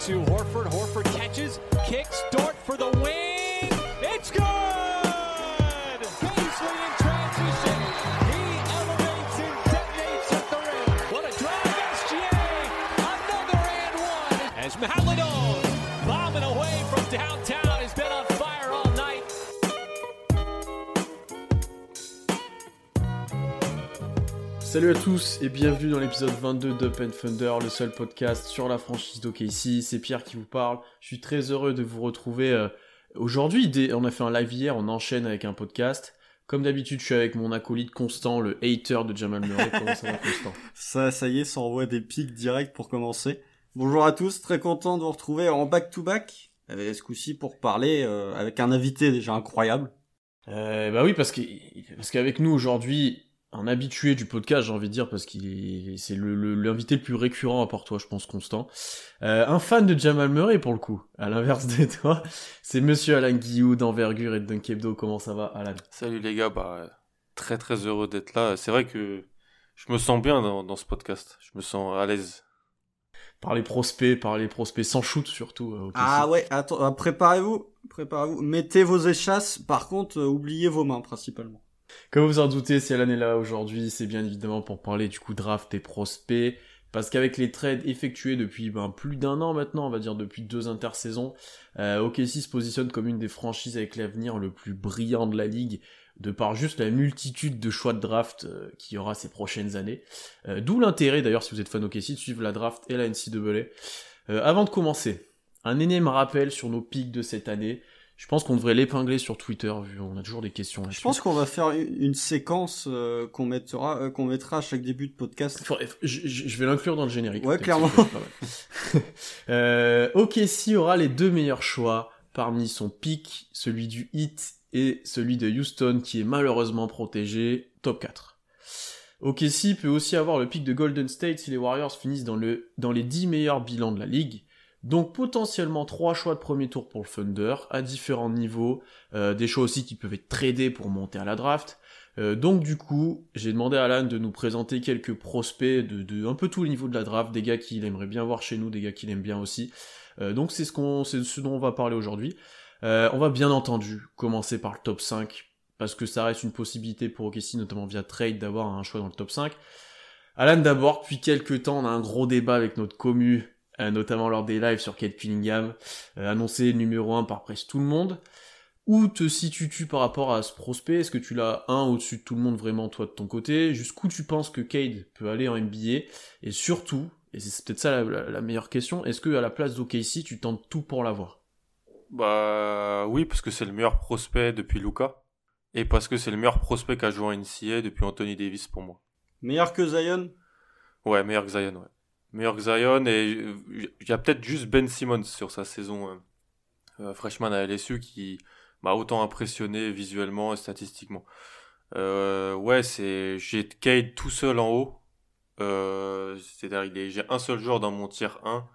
to Horford. Horford catches, kicks, Dort for the win. It's good! Salut à tous et bienvenue dans l'épisode 22 d'Up and Thunder, le seul podcast sur la franchise d'OKC. C'est Pierre qui vous parle. Je suis très heureux de vous retrouver euh, aujourd'hui. On a fait un live hier, on enchaîne avec un podcast. Comme d'habitude, je suis avec mon acolyte Constant, le hater de Jamal Murray. Comment ça va, Constant? Ça, ça y est, ça envoie des pics directs pour commencer. Bonjour à tous, très content de vous retrouver en back-to-back, avec ce coup-ci pour parler euh, avec un invité déjà incroyable. euh, Bah oui, parce que parce qu'avec nous aujourd'hui, un habitué du podcast, j'ai envie de dire, parce qu'il est c'est le- le- l'invité le, plus récurrent à part toi, je pense, Constant. Euh, un fan de Jamal Murray pour le coup, à l'inverse de toi, c'est Monsieur Alain Guillou d'envergure et de Dunk Hebdo. Comment ça va, Alan? Salut les gars, bah, très très heureux d'être là. C'est vrai que je me sens bien dans, dans ce podcast. Je me sens à l'aise. Par les prospects, par les prospects sans shoot surtout. euh, Ah ouais, attends, euh, préparez-vous, préparez-vous, mettez vos échasses, par contre, euh, oubliez vos mains principalement. Comme vous en doutez, si Alan est là aujourd'hui, c'est bien évidemment pour parler du coup draft et prospects. Parce qu'avec les trades effectués depuis ben, plus d'un an maintenant, on va dire depuis deux intersaisons, euh, OKC se positionne comme une des franchises avec l'avenir le plus brillant de la ligue, de par juste la multitude de choix de draft euh, qu'il y aura ces prochaines années. Euh, D'où l'intérêt d'ailleurs, si vous êtes fan OKC, de suivre la draft et la NCAA. Euh, avant de commencer, un énième rappel sur nos pics de cette année. Je pense qu'on devrait l'épingler sur Twitter, vu on a toujours des questions Je pense qu'on va faire une, séquence euh, qu'on mettra, euh, qu'on mettra à chaque début de podcast. Je, vais l'inclure dans le générique. Ouais, clairement. euh, OKC aura les deux meilleurs choix parmi son pick, celui du Heat et celui de Houston qui est malheureusement protégé, top 4. OKC peut aussi avoir le pick de Golden State si les Warriors finissent dans, le, dans les 10 meilleurs bilans de la ligue. Donc potentiellement trois choix de premier tour pour le Thunder à différents niveaux, euh, des choix aussi qui peuvent être tradés pour monter à la draft. Euh, donc du coup, j'ai demandé à Alan de nous présenter quelques prospects de, un peu tous les niveaux de la draft, des gars qu'il aimerait bien voir chez nous, des gars qu'il aime bien aussi. Euh, donc c'est ce qu'on, c'est ce dont on va parler aujourd'hui. On va bien entendu commencer par le top 5 parce que ça reste une possibilité pour OKC, notamment via trade, d'avoir un choix dans le top 5. Alan d'abord, depuis quelques temps, on a un gros débat avec notre commu, notamment lors des lives sur Kate Cunningham, euh, annoncé numéro 1 par presque tout le monde. Où te situes-tu par rapport à ce prospect? Est-ce que tu l'as un au-dessus de tout le monde vraiment toi de ton côté? Jusqu'où tu penses que Cade peut aller en NBA Et surtout, et c'est peut-être ça la, la- la meilleure question, est-ce que à la place d'OKC tu tentes tout pour l'avoir? Bah oui, parce que c'est le meilleur prospect depuis Luca. Et parce que c'est le meilleur prospect qu'a joué en NCA depuis Anthony Davis pour moi. Meilleur que Zion? Ouais, meilleur que Zion, ouais. Meilleur que Zion et il y a peut-être juste Ben Simmons sur sa saison euh, euh, freshman à LSU qui m'a autant impressionné visuellement et statistiquement. Euh, ouais, c'est j'ai Cade tout seul en haut. Euh, c'est-à-dire j'ai un seul joueur dans mon tier 1.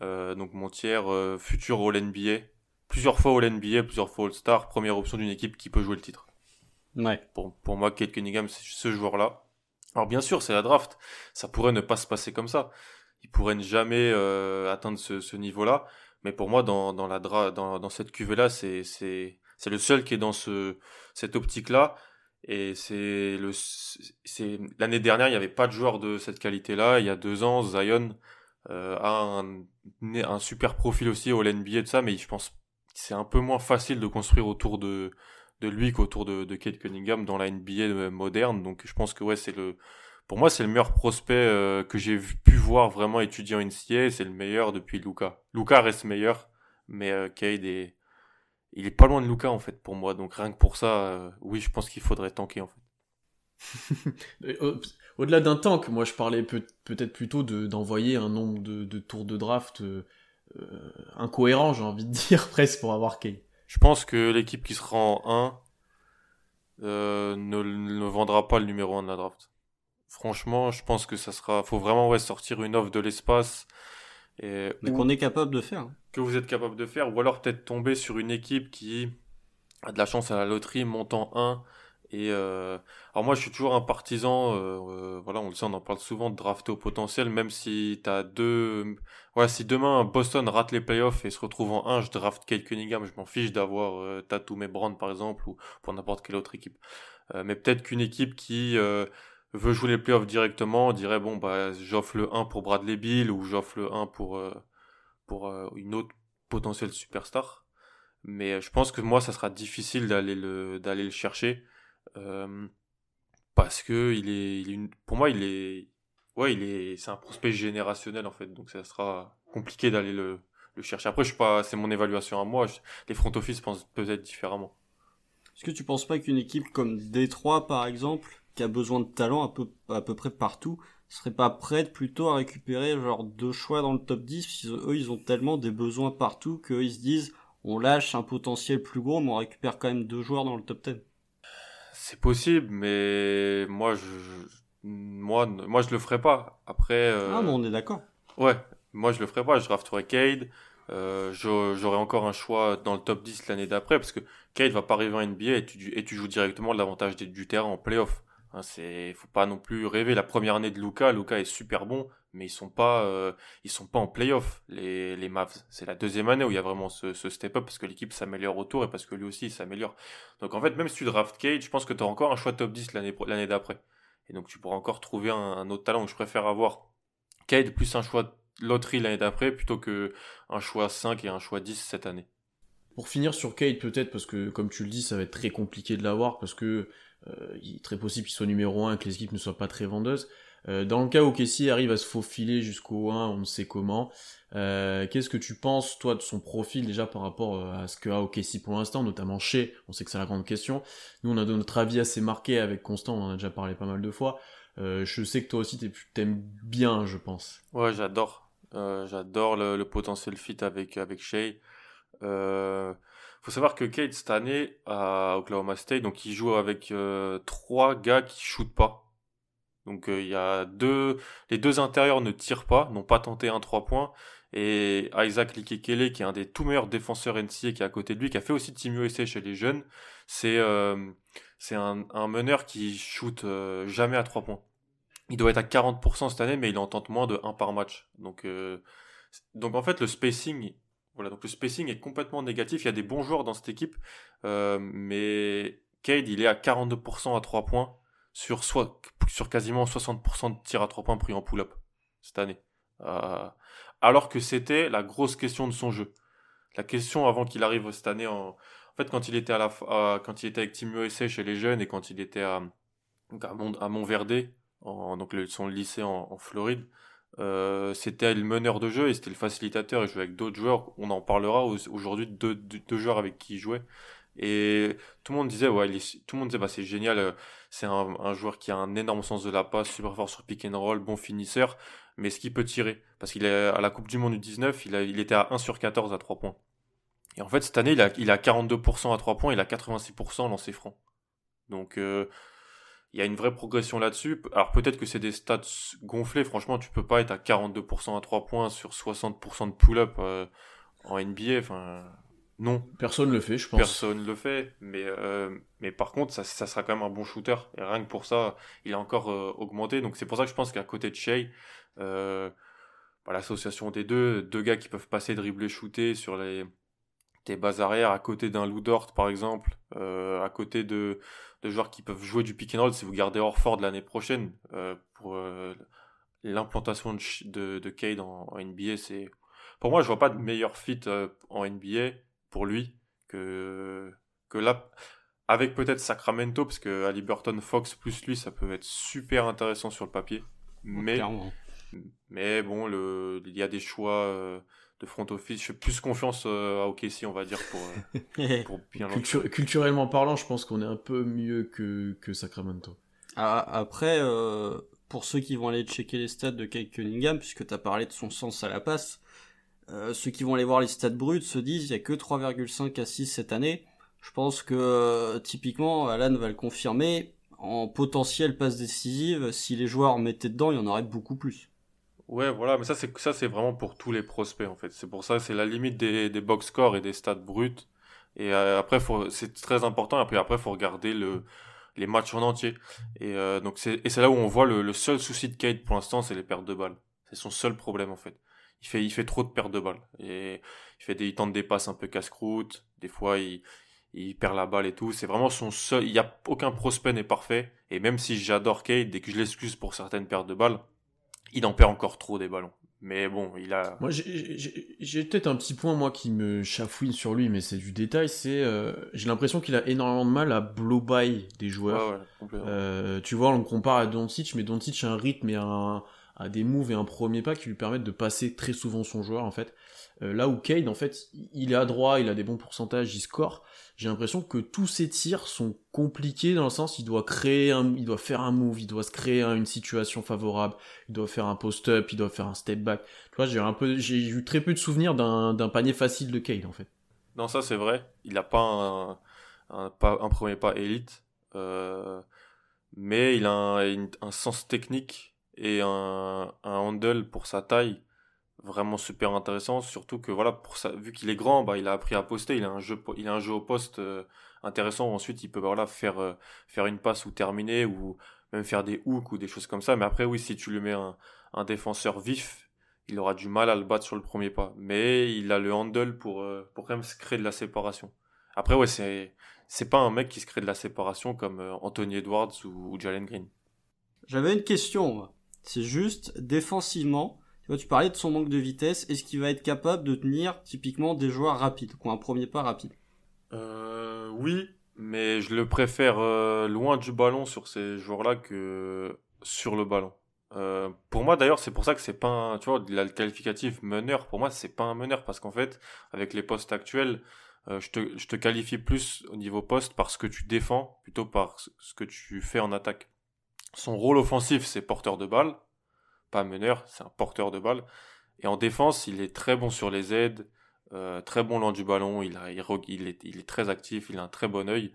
Euh, donc mon tiers euh, futur All NBA. Plusieurs fois All NBA, plusieurs fois All Star, première option d'une équipe qui peut jouer le titre. Ouais. Pour, pour moi, Kate Cunningham, c'est ce joueur-là. Alors bien sûr, c'est la draft. Ça pourrait ne pas se passer comme ça. Il pourrait ne jamais euh, atteindre ce, ce niveau-là. Mais pour moi, dans, dans, la dra dans, dans cette cuvée-là, c'est, le seul qui est dans ce, cette optique-là. Et c'est l'année dernière, il n'y avait pas de joueur de cette qualité-là. Il y a deux ans, Zion euh, a un, un super profil aussi au NBA et tout ça, mais je pense que c'est un peu moins facile de construire autour de, de lui qu'autour de, de Kate Cunningham dans la NBA moderne. Donc je pense que ouais, c'est le, pour moi, c'est le meilleur prospect euh, que j'ai pu voir vraiment étudier en NCAA. C'est le meilleur depuis Luca. Luca reste meilleur, mais euh, Cade est, il est pas loin de Luca en fait pour moi. Donc rien que pour ça, euh, oui, je pense qu'il faudrait tanker en fait. Euh, au- Au-delà d'un tank, moi je parlais peut- peut-être plutôt de- d'envoyer un nombre de, de tours de draft euh, euh, incohérent, j'ai envie de dire, presque pour avoir Cade. Je pense que l'équipe qui sera en 1 euh, ne, ne vendra pas le numéro 1 de la draft. Franchement, je pense que ça sera. Faut vraiment ouais, sortir une offre de l'espace. Et, Mais qu'on est capable de faire. hein. que vous êtes capable de faire, ou alors peut-être tomber sur une équipe qui a de la chance à la loterie, monte en 1 Et euh, alors moi, je suis toujours un partisan. Euh, voilà, on le sait, on en parle souvent de drafter au potentiel, même si t'as deux. Voilà, si demain Boston rate les playoffs et se retrouve en 1, je draft Kate Cunningham. Je m'en fiche d'avoir euh, Tatum et Brand par exemple ou pour n'importe quelle autre équipe. mais peut-être qu'une équipe qui veut jouer les playoffs directement dirait bon bah j'offre le 1 pour Bradley Bill ou j'offre le 1 pour pour une autre potentielle superstar. Mais je pense que moi, ça sera difficile d'aller le, d'aller le chercher. Parce que il est, pour moi, il est, ouais, il est, c'est un prospect générationnel en fait. Donc ça sera compliqué d'aller le, chercher. Après, je suis pas, c'est mon évaluation à moi. les front office pensent peut-être différemment. Est-ce que tu penses pas qu'une équipe comme Détroit, par exemple, qui a besoin de talent à peu, à peu près partout, serait pas prête plutôt à récupérer genre deux choix dans le top 10 parce eux ils ont tellement des besoins partout qu'ils se disent on lâche un potentiel plus gros mais on récupère quand même deux joueurs dans le top 10 c'est possible mais moi je moi moi je le ferai pas. Après euh... ah mais on est d'accord. Ouais moi je le ferai pas. Je drafterai Cade. Euh, j'aurai encore un choix dans le top 10 l'année d'après parce que Cade va pas arriver en NBA et tu, et tu joues directement l'avantage du terrain en playoff Hein, c'est, faut pas non plus rêver. La première année de Luca, Luca est super bon, mais ils sont pas, euh, ils sont pas en playoff les les Mavs. C'est la deuxième année où il y a vraiment ce, ce step up parce que l'équipe s'améliore autour et parce que lui aussi s'améliore. Donc en fait, même si tu draft Cage, je pense que tu as encore un choix top 10 l'année l'année d'après. Et donc tu pourras encore trouver un, autre talent. je préfère avoir Cade plus un choix loterie l'année d'après plutôt que un choix 5 et un choix 10 cette année. Pour finir sur Cade peut-être parce que comme tu le dis, ça va être très compliqué de l'avoir parce que il est très possible qu'il soit numéro 1 que les ne soient pas très vendeuses. Euh, dans le cas où Kessie arrive à se faufiler jusqu'au 1, on ne sait comment. Euh, qu'est-ce que tu penses, toi, de son profil déjà par rapport à ce que a OKC pour l'instant, notamment chez, on sait que c'est la grande question. Nous, on a de notre avis assez marqué avec Constant, on en a déjà parlé pas mal de fois. je sais que toi aussi, t'aimes bien, je pense. Ouais, j'adore. j'adore le, potentiel fit avec, avec Shea. Euh, faut savoir que Kate cette année à Oklahoma State, donc il joue avec euh, trois gars qui shootent pas. Donc euh, il y a deux, les deux intérieurs ne tirent pas, n'ont pas tenté un trois points. Et Isaac Likekele, qui est un des tout meilleurs défenseurs NCA qui est à côté de lui, qui a fait aussi Team USA chez les jeunes, c'est euh, un, un, meneur qui shoot jamais à trois points. Il doit être à 40% cette année, mais il en tente moins de 1 par match. Donc, donc en fait, le spacing voilà, donc le spacing est complètement négatif. Il y a des bons joueurs dans cette équipe, euh, mais Cade, il est à 42% à 3 points sur, sur quasiment 60% de tirs à 3 points pris en pull-up cette année. Euh, alors que c'était la grosse question de son jeu. La question avant qu'il arrive cette année en, fait, quand il était à quand il était avec Team USA chez les jeunes et quand il était à, à, Montverde, en, donc son lycée en Floride, euh, c'était le meneur de jeu et c'était le facilitateur. Il jouait avec d'autres joueurs. On en parlera aujourd'hui de deux, joueurs avec qui il jouait. Et tout le monde disait, ouais, tout le monde disait, bah, c'est génial. C'est un, joueur qui a un énorme sens de la passe, super fort sur pick and roll, bon finisseur. Mais ce qu'il peut tirer? Parce qu'il est à la Coupe du Monde du 19, il, il était à 1 sur 14 à 3 points. Et en fait, cette année, il a, il a 42% à 3 points, il a 86% lancé franc. Donc, euh, il y a une vraie progression là-dessus. Alors peut-être que c'est des stats gonflés, franchement, tu peux pas être à 42% à 3 points sur 60% de pull-up euh, en NBA, enfin non. Personne le fait, je pense. Personne le fait, mais euh, mais par contre, ça, ça, sera quand même un bon shooter. Et rien que pour ça, il a encore euh, augmenté. Donc c'est pour ça que je pense qu'à côté de Shea, bah, l'association des deux, deux gars qui peuvent passer, dribbler, shooter sur les tes bases arrière à côté d'un Ludort par exemple, à côté de de joueurs qui peuvent jouer du pick and roll si vous gardez Orford l'année prochaine euh, pour euh, l'implantation de, de, Cade en, NBA. C'est pour moi, je vois pas de meilleur fit euh, en NBA pour lui que que là avec peut-être Sacramento parce que Burton Fox plus lui ça peut être super intéressant sur le papier. Mais mais bon, le, il y a des choix de front office. Je fais plus confiance euh, à OKC, on va dire, pour, euh, pour bien Culturellement parlant, je pense qu'on est un peu mieux que, que Sacramento. Ah, après, euh, pour ceux qui vont aller checker les stats de Kate Cunningham, puisque tu as parlé de son sens à la passe, ceux qui vont aller voir les stats bruts se disent il y a que 3,5 à 6 cette année. Je pense que typiquement, Alan va le confirmer, en potentiel passe décisive, si les joueurs mettaient dedans, il y en aurait beaucoup plus. Ouais, voilà, mais ça c'est ça c'est vraiment pour tous les prospects en fait. C'est pour ça c'est la limite des, des box scores et des stats bruts. Et euh, après c'est très important. Puis après faut regarder le les matchs en entier. Et euh, c'est c'est là où on voit le, le seul souci de Cade pour l'instant, c'est les pertes de balles. C'est son seul problème en fait. Il fait il fait trop de pertes de balles et il fait des il tente des passes un peu casse-croûte. Des fois il il perd la balle et tout. C'est vraiment son seul. Il y a aucun prospect n'est parfait. Et même si j'adore Cade dès que je l'excuse pour certaines pertes de balles, il en perd encore trop des ballons. Mais bon, il a. Moi, j'ai- peut-être un petit point, moi, qui me chafouine sur lui, mais c'est du détail. C'est, euh, j'ai l'impression qu'il a énormément de mal à blow by des joueurs. Ouais. Euh, tu vois, on le compare à Doncic, mais Doncic a un rythme et un, a des moves et un premier pas qui lui permettent de passer très souvent son joueur, en fait. Euh, là où Cade, en fait, il est adroit, il a des bons pourcentages, il score. J'ai l'impression que tous ses tirs sont compliqués dans le sens, il doit créer un, il doit faire un move, il doit se créer un- une situation favorable, il doit faire un post-up, il doit faire un step back. Tu vois, j'ai un peu, j'ai eu très peu de souvenirs d'un, panier facile de Cade, en fait. Non, ça c'est vrai. Il n'a pas un, pas un premier pas élite, euh, mais il a un, un sens technique et un, un handle pour sa taille vraiment super intéressant. Surtout que voilà, pour sa, vu qu'il est grand, bah, il a appris à poster. Il a un jeu, il a un jeu au poste euh, intéressant. Ensuite, il peut bah, voilà faire euh, faire une passe ou terminer ou même faire des hooks ou des choses comme ça. Mais après, oui, si tu lui mets un, un défenseur vif, il aura du mal à le battre sur le premier pas. Mais il a le handle pour, euh, pour quand même se créer de la séparation. Après, ouais, c'est, c'est pas un mec qui se crée de la séparation comme euh, Anthony Edwards ou, Jalen Green. J'avais une question. C'est juste, défensivement, tu parlais de son manque de vitesse. Est-ce qu'il va être capable de tenir typiquement des joueurs rapides, qui ont un premier pas rapide? Euh, oui, mais je le préfère euh, loin du ballon sur ces joueurs-là que sur le ballon. Euh, pour moi, d'ailleurs, c'est pour ça que c'est pas un, tu vois, le qualificatif meneur, pour moi, c'est pas un meneur parce qu'en fait, avec les postes actuels, je te, qualifie plus au niveau poste par ce que tu défends plutôt par ce que tu fais en attaque. Son rôle offensif, c'est porteur de balle, pas meneur, c'est un porteur de balle. Et en défense, il est très bon sur les aides, euh, très bon loin du ballon, il, est, très actif, il a un très bon œil.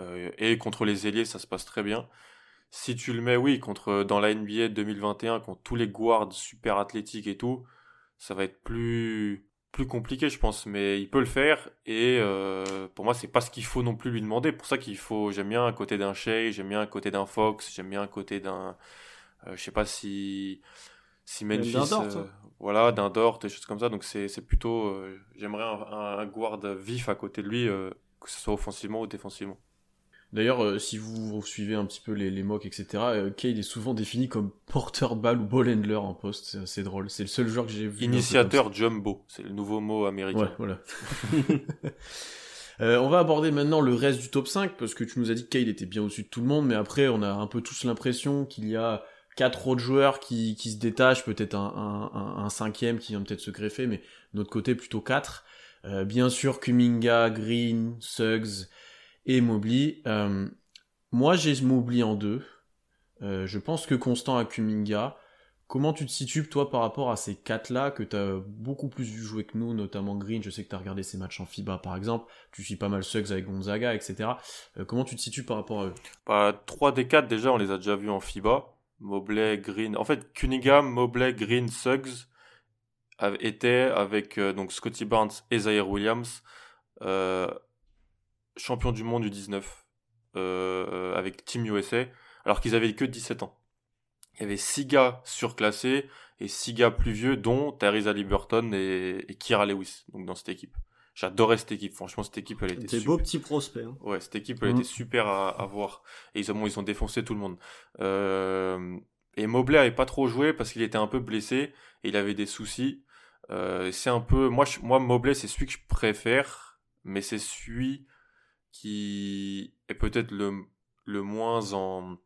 Euh, et contre les ailiers, ça se passe très bien. Si tu le mets, oui, contre dans la NBA 2021, contre tous les guards super athlétiques et tout, ça va être plus plus compliqué, je pense, mais il peut le faire. Et euh, pour moi, c'est pas ce qu'il faut non plus lui demander. Pour ça qu'il faut, j'aime bien un côté d'un Shea, j'aime bien un côté d'un Fox, j'aime bien un côté d'un, je sais pas si si Memphis, d'un Dort, euh, voilà, d'un Dort, des choses comme ça. Donc c'est c'est plutôt, euh, j'aimerais un, un guard vif à côté de lui, euh, que ce soit offensivement ou défensivement. D'ailleurs, euh, si vous suivez un petit peu les, les mocks, etc., euh, Cade est souvent défini comme porteur de balle ou ball handler en poste. C'est assez drôle. C'est le seul joueur que j'ai vu. Initiateur jumbo, c'est le nouveau mot américain. Ouais, voilà. Euh, on va aborder maintenant le reste du top 5, parce que tu nous as dit que Cade était bien au-dessus de tout le monde, mais après, on a un peu tous l'impression qu'il y a quatre autres joueurs qui, qui se détachent, peut-être un, un, cinquième qui vient peut-être se greffer, mais de notre côté, plutôt quatre. Euh, bien sûr, Kuminga, Green, Suggs et Mobley. Euh, moi, j'ai Mobley en deux. Euh, je pense que Constant a Kuminga. Comment tu te situes, toi, par rapport à ces quatre-là, que tu as beaucoup plus vu jouer que nous, notamment Green, je sais que tu as regardé ses matchs en FIBA, par exemple, tu suis pas mal Suggs avec Gonzaga, etc. Comment tu te situes par rapport à eux? Bah, 3 des 4 déjà, on les a déjà vus en FIBA. Mobley, Green. En fait, Cunningham, Mobley, Green, Suggs étaient avec euh, donc Scotty Barnes et Zaire Williams, euh, champions du monde du 19 euh, avec Team USA, alors qu'ils avaient que 17 ans. Il y avait 6 gars surclassés et 6 gars plus vieux, dont Tyrese Liberton et, et Kira Lewis, donc dans cette équipe. J'adorais cette équipe, franchement, cette équipe, elle était Des super. beaux petits prospects. hein. Ouais, cette équipe, elle Mhm. était super à, à voir. Et ils ont, ils ont défoncé tout le monde. Euh, et Mobley avait pas trop joué parce qu'il était un peu blessé et il avait des soucis. Euh, c'est un peu, moi, je- moi Mobley, c'est celui que je préfère, mais c'est celui qui est peut-être le, le moins en,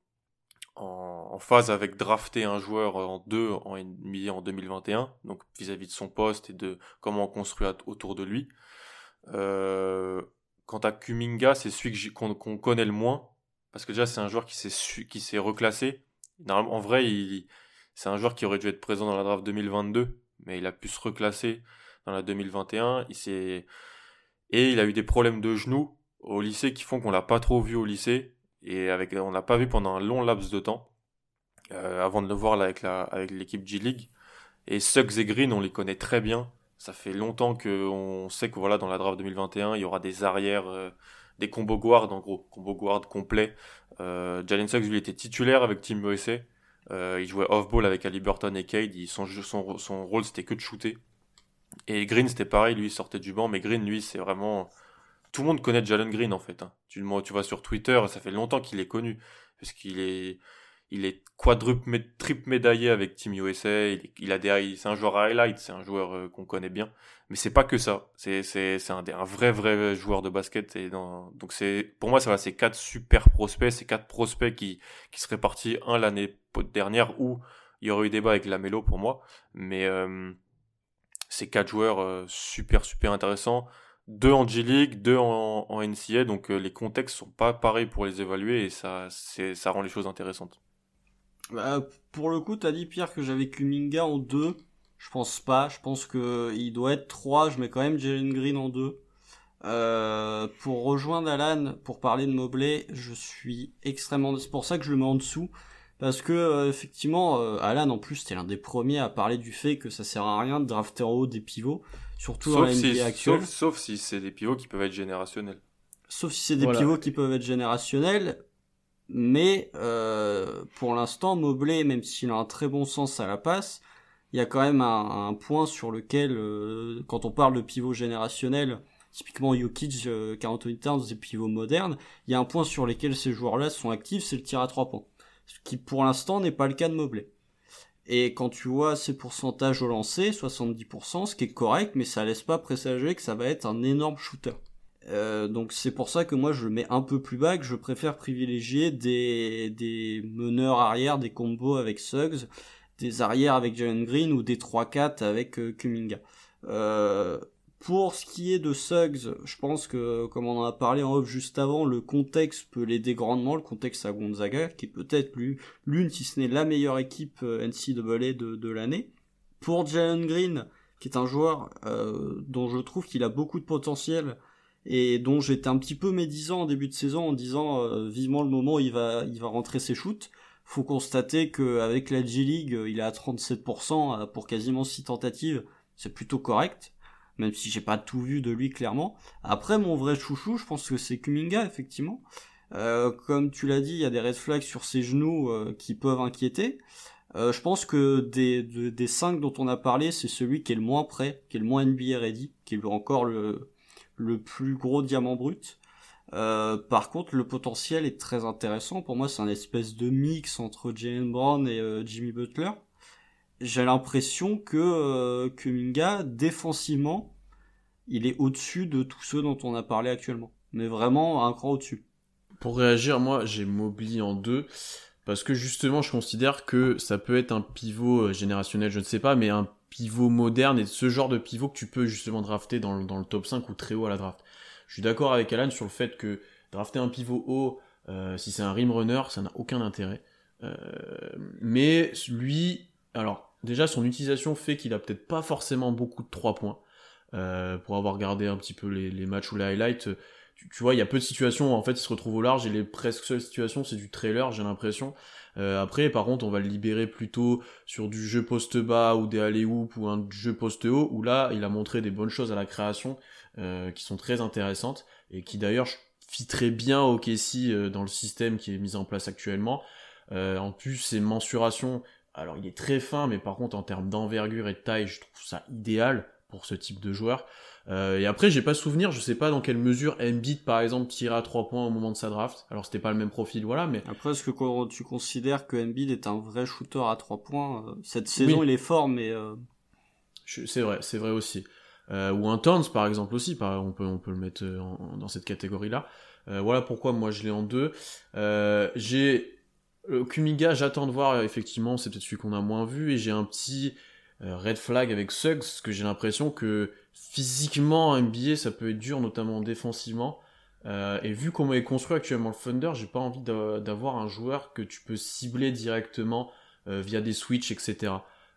en, en phase avec drafter un joueur en deux en en 2021, donc vis-à-vis de son poste et de comment on construit autour de lui. Euh, quant à Kuminga, c'est celui qu'on connaît le moins, parce que déjà c'est un joueur qui s'est reclassé. Normalement, en vrai, c'est un joueur qui aurait dû être présent dans la draft 2022, mais il a pu se reclasser dans la 2021. Il et il a eu des problèmes de genoux au lycée qui font qu'on l'a pas trop vu au lycée et avec on l'a pas vu pendant un long laps de temps euh, avant de le voir avec avec l'équipe G League. Et Suggs et Green, on les connaît très bien. Ça fait longtemps qu'on sait que voilà dans la draft 2021, il y aura des arrières, euh, des combo guard en gros, combo guard complet. Euh, Jalen Suggs lui était titulaire avec Team USA. Euh, il jouait off-ball avec Ali Burton et Cade. son, son, son rôle c'était que de shooter. Et Green c'était pareil, lui il sortait du banc, mais Green lui c'est vraiment tout le monde connaît Jalen Green en fait. Hein. Tu, tu vois sur Twitter, ça fait longtemps qu'il est connu parce qu'il est il est quadruple, triple médaillé avec Team USA. Il, a des, c'est un joueur highlight, c'est un joueur euh, qu'on connaît bien. Mais c'est pas que ça. C'est, c'est, c'est un, vrai, vrai joueur de basket. Donc c'est, pour moi, ça va, c'est quatre super prospects, c'est quatre prospects qui, qui seraient partis un l'année dernière où il y aurait eu débat avec Lamelo pour moi. Mais euh, c'est quatre joueurs euh, super, super intéressants. Deux en G-League, deux en, NCA, donc les contextes sont pas pareils pour les évaluer et ça, ça rend les choses intéressantes. Bah, pour le coup, t'as dit Pierre que j'avais Kuminga en 2. Je pense pas. Je pense que il doit être 3. Je mets quand même Jalen Green en 2. Euh, pour rejoindre Alan, pour parler de Mobley, je suis extrêmement. C'est pour ça que je le mets en dessous. Parce que euh, effectivement, euh, Alan en plus c'était l'un des premiers à parler du fait que ça sert à rien de drafter en haut des pivots, surtout dans la NBA actuelle. Sauf, si c'est des pivots qui peuvent être générationnels. Sauf si c'est des pivots qui peuvent être générationnels. Mais euh, pour l'instant, Mobley, même s'il a un très bon sens à la passe, il y a quand même un, point sur lequel, euh, quand on parle de pivot générationnel, typiquement Jokic, euh, Anthony Towns, des pivots modernes, il y a un point sur lequel ces joueurs-là sont actifs, c'est le tir à trois points. Ce qui pour l'instant n'est pas le cas de Mobley. Et quand tu vois ces pourcentages au lancer, 70%, ce qui est correct, mais ça laisse pas présager que ça va être un énorme shooter. Euh, donc c'est pour ça que moi je le mets un peu plus bas, que je préfère privilégier des, des meneurs arrière, des combos avec Suggs, des arrières avec Jalen Green ou des 3-4 avec euh, Kuminga. Euh, pour ce qui est de Suggs, je pense que, comme on en a parlé en off juste avant, le contexte peut l'aider grandement, le contexte à Gonzaga, qui est peut-être l'une, si ce n'est la meilleure équipe NCAA de, de l'année. Pour Jalen Green, qui est un joueur dont je trouve qu'il a beaucoup de potentiel, et dont j'étais un petit peu médisant en début de saison en disant euh, vivement le moment où il va il va rentrer ses shoots. Faut constater qu'avec la G League, il est à 37% euh, pour quasiment 6 tentatives, c'est plutôt correct, même si j'ai pas tout vu de lui clairement. Après mon vrai chouchou, je pense que c'est Kuminga effectivement. Euh, comme tu l'as dit, il y a des red flags sur ses genoux euh, qui peuvent inquiéter. je pense que des, des 5 dont on a parlé, c'est celui qui est le moins prêt, qui est le moins NBA ready, qui est encore le, le plus gros diamant brut. Euh, par contre, le potentiel est très intéressant. Pour moi, c'est un espèce de mix entre Jalen Brown et euh, Jimmy Butler. J'ai l'impression que euh, Kuminga, défensivement, il est au-dessus de tous ceux dont on a parlé actuellement. Mais vraiment un cran au-dessus. Pour réagir, moi, j'ai Mobley en deux. Parce que justement, je considère que ça peut être un pivot générationnel, je ne sais pas, mais un pivot moderne et ce genre de pivot que tu peux justement drafter dans le, top 5 ou très haut à la draft. Je suis d'accord avec Alan sur le fait que drafter un pivot haut, euh, si c'est un rim runner, ça n'a aucun intérêt. Euh, mais lui, alors déjà son utilisation fait qu'il a peut-être pas forcément beaucoup de 3 points. Euh, pour avoir regardé un petit peu les, les matchs ou les highlights, tu, tu, vois, il y a peu de situations où en fait il se retrouve au large et les presque seules situations c'est du trailer, j'ai l'impression. Euh, après, par contre, on va le libérer plutôt sur du jeu poste bas ou des alley ou un jeu poste haut, où là, il a montré des bonnes choses à la création euh, qui sont très intéressantes et qui d'ailleurs très bien au KC euh, dans le système qui est mis en place actuellement. en plus, ses mensurations, alors il est très fin, mais par contre, en termes d'envergure et de taille, je trouve ça idéal pour ce type de joueur. Euh, et après, j'ai pas souvenir, je sais pas dans quelle mesure Embiid, par exemple, tirait à 3 points au moment de sa draft. Alors, c'était pas le même profil, voilà, mais. Après, est-ce que tu considères que Embiid est un vrai shooter à 3 points euh, Cette saison, il est fort, mais. Euh... C'est vrai, c'est vrai aussi. Euh, ou un Towns, par exemple, aussi, on, peut, on peut le mettre dans cette catégorie-là. voilà pourquoi moi je l'ai en deux. j'ai. Kumiga, j'attends de voir, effectivement, c'est peut-être celui qu'on a moins vu, et j'ai un petit red flag avec Suggs, parce que j'ai l'impression que physiquement, NBA, ça peut être dur, notamment défensivement. Euh, et vu comment est construit actuellement le Thunder, j'ai pas envie d'avoir un joueur que tu peux cibler directement euh, via des switches, etc.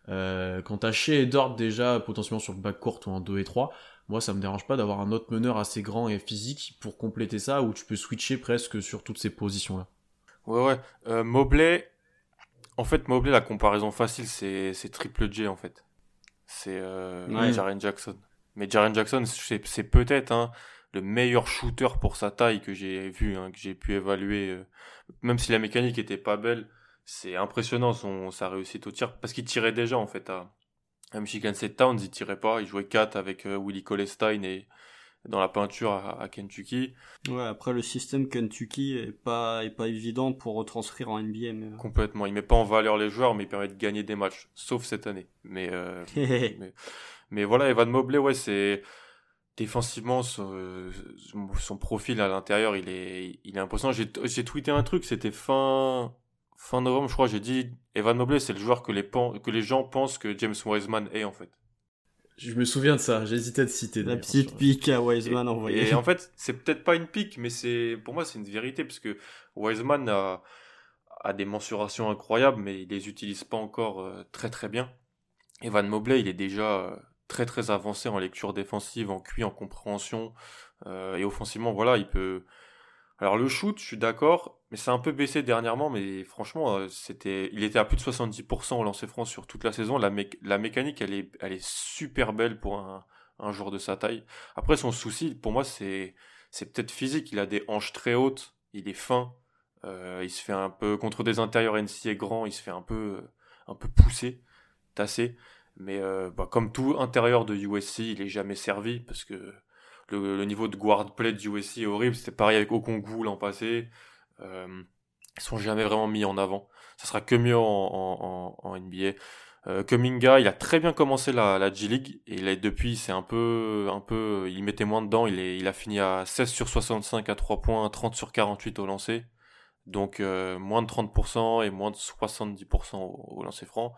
Euh, quand t'as chez et Dort déjà potentiellement sur le backcourt ou en 2 et 3, moi ça me dérange pas d'avoir un autre meneur assez grand et physique pour compléter ça où tu peux switcher presque sur toutes ces positions là. Ouais ouais, euh, Mobley, en fait Mobley la comparaison facile c'est Triple J en fait. C'est euh, Jaren Jackson. Mais Jaren Jackson, c'est peut-être, hein, le meilleur shooter pour sa taille que j'ai vu, hein, que j'ai pu évaluer. euh, même si la mécanique était pas belle, c'est impressionnant son, sa réussite au tir. Parce qu'il tirait déjà, en fait, à, à Michigan State Towns, il tirait pas. Il jouait 4 avec euh, Willie Colestein et dans la peinture à, à Kentucky. Ouais, après le système Kentucky est pas est pas évident pour retranscrire en NBA. Mais... Complètement. Il met pas en valeur les joueurs, mais il permet de gagner des matchs. Sauf cette année. Mais, euh, mais, mais voilà, Evan Mobley, ouais, c'est défensivement son, son profil à l'intérieur, il est, il est impressionnant. J'ai, j'ai tweeté un truc, c'était fin, fin novembre, je crois. J'ai dit Evan Mobley, c'est le joueur que les, que les gens pensent que James Wiseman est en fait. Je me souviens de ça, j'hésitais à te citer. La petite pique à Et, Wiseman envoyée. et en fait, c'est peut-être pas une pique, mais c'est, pour moi, c'est une vérité parce que Wiseman a, a des mensurations incroyables, mais il les utilise pas encore euh, très très bien. Evan Mobley, il est déjà euh, très très avancé en lecture défensive, en QI, en compréhension euh, et offensivement. Voilà, il peut. Alors le shoot, je suis d'accord, mais c'est un peu baissé dernièrement. Mais franchement, euh, il était à plus de 70% au lancer franc sur toute la saison. La, mé- la mécanique, elle est, elle est super belle pour un, un joueur de sa taille. Après, son souci, pour moi, c'est, peut-être physique. Il a des hanches très hautes, il est fin. Euh, il se fait un peu contre des intérieurs NCA grands, il se fait un peu, un peu pousser, tasser. Mais euh, bah, comme tout intérieur de USC, il est jamais servi parce que le, le niveau de guard play de USC est horrible. C'était pareil avec Okongwu l'an passé. Euh, sont jamais vraiment mis en avant. Ça sera que mieux en, NBA. Euh, Kuminga, il a très bien commencé la, G League et depuis c'est un peu, un peu, il mettait moins dedans. Il, a fini à 16 sur 65 à 3 points, 30 sur 48 au lancer. Donc euh, moins de 30% et moins de 70% au, au lancer franc.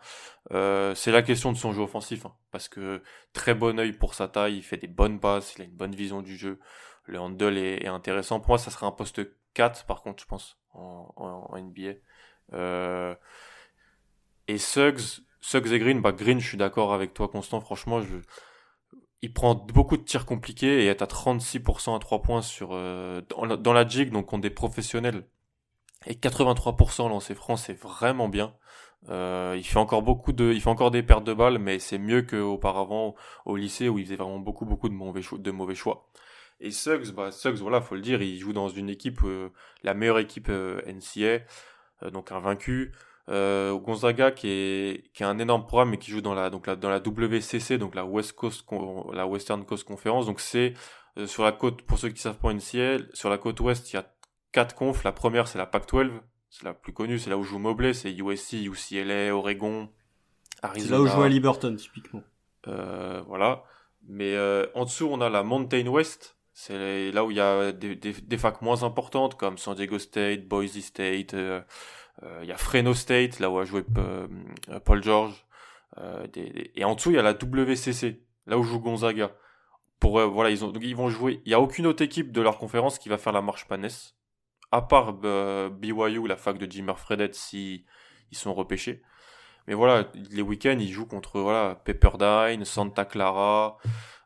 Euh, c'est la question de son jeu offensif, hein, parce que très bon œil pour sa taille, il fait des bonnes passes, il a une bonne vision du jeu. Le handle est, est intéressant. Pour moi, ça serait un poste 4, par contre, je pense, en, NBA. Euh, et Suggs, Suggs et Green, bah Green, je suis d'accord avec toi, Constant. Franchement, je, il prend beaucoup de tirs compliqués et est à 36% à 3 points sur euh, dans, la, jig, donc contre des professionnels. Et 83% lancé franc, c'est vraiment bien. Euh, il fait encore beaucoup de, il fait encore des pertes de balles, mais c'est mieux qu'auparavant au lycée où il faisait vraiment beaucoup beaucoup. De mauvais choix. Et Suggs, bah Suggs, voilà, faut le dire, il joue dans une équipe, euh, la meilleure équipe euh, NCA, euh, donc un vaincu. Euh, Gonzaga qui est qui a un énorme programme mais qui joue dans la donc la, dans la WCC donc la West Coast la Western Coast Conference. Donc c'est euh, sur la côte pour ceux qui savent pas NCA sur la côte ouest il y a quatre confs. La première c'est la Pac-12 c'est la plus connue c'est là où joue Mobley c'est USC UCLA Oregon Arizona. C'est là où joue à Liberton typiquement. Euh, voilà. Mais euh, en dessous on a la Mountain West c'est là où il y a des, facs moins importantes comme San Diego State Boise State euh, il euh, y a Fresno State, là où a joué euh, Paul George. Et en dessous, il y a la WCC, là où joue Gonzaga. Pour, voilà, ils, ont, donc ils vont jouer. Il n'y a aucune autre équipe de leur conférence qui va faire la marche Panès, à part BYU, la fac de Jimmer Fredette, si sont repêchés. Mais voilà, les week-ends, ils jouent contre voilà, Pepperdine, Santa Clara.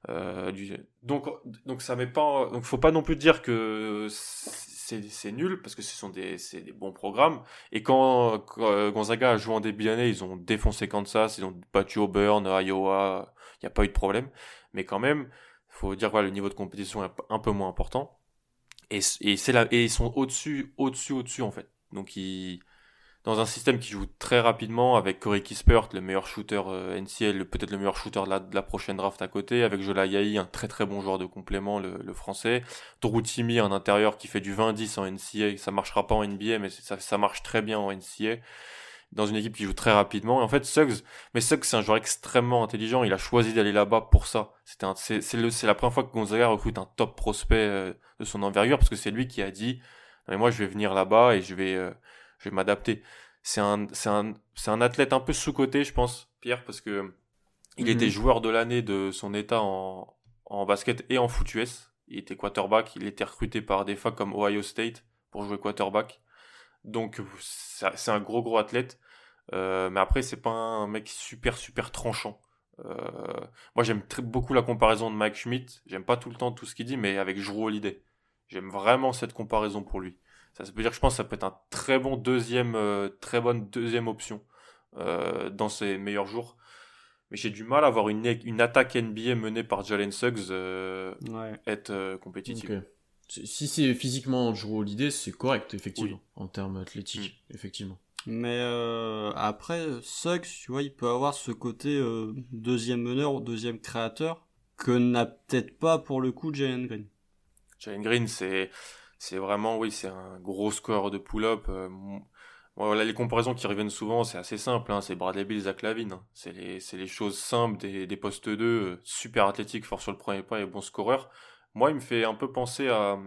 Du... Donc, donc ça met pas. Donc, faut pas non plus dire que c'est nul parce que ce sont des, des bons programmes. Et quand, quand Gonzaga a joué en début d'année, ils ont défoncé Kansas, ils ont battu Auburn, Iowa, il n'y a pas eu de problème. Mais quand même, faut dire voilà, le niveau de compétition est un peu moins important. Et ils sont au-dessus, au-dessus, au-dessus en fait. Donc ils, dans un système qui joue très rapidement avec Corey Kispert, le meilleur shooter euh, NCL, peut-être le meilleur shooter de la, de la, prochaine draft à côté, avec Jola Yahi, un très très bon joueur de complément, le, le français. Torutimi, un intérieur qui fait du 20-10 en NCA, ça marchera pas en NBA, mais ça, ça marche très bien en NCA. Dans une équipe qui joue très rapidement. Et en fait, Suggs, mais Suggs, c'est un joueur extrêmement intelligent. Il a choisi d'aller là-bas pour ça. C'était c'est, c'est la première fois que Gonzaga recrute un top prospect euh, de son envergure, parce que c'est lui qui a dit, mais moi, je vais venir là-bas et je vais, euh, je vais m'adapter. C'est un, c'est un, c'est un athlète un peu sous-coté, je pense, Pierre, parce que il mmh. était joueur de l'année de son état en, en basket et en foot US. Il était quarterback. Il était recruté par des facs comme Ohio State pour jouer quarterback. Donc, c'est un gros, gros athlète. Euh, mais après, c'est pas un mec super, super tranchant. Euh, moi, j'aime beaucoup la comparaison de Mike Schmidt. J'aime pas tout le temps tout ce qu'il dit, mais avec Drew Holiday. J'aime vraiment cette comparaison pour lui. Ça, ça veut dire que je pense que ça peut être un très bon deuxième, euh, très bonne deuxième option euh, dans ses meilleurs jours. mais j'ai du mal à voir une, une attaque NBA menée par Jalen Suggs euh, Ouais. être euh, compétitive. Si c'est physiquement Drew Holiday, c'est correct, effectivement, en termes athlétiques, Mm. effectivement. Mais euh, après, Suggs, tu vois, il peut avoir ce côté euh, deuxième meneur ou deuxième créateur que n'a peut-être pas pour le coup Jalen Green. Jalen Green, c'est c'est vraiment, oui, c'est un gros score de pull-up. euh, voilà, les comparaisons qui reviennent souvent, c'est assez simple. Hein, c'est Bradley Bill, Zach Lavine. hein. C'est les, les choses simples des, postes 2, euh, super athlétique, fort sur le premier pas et bon scoreur. Moi, il me fait un peu penser à,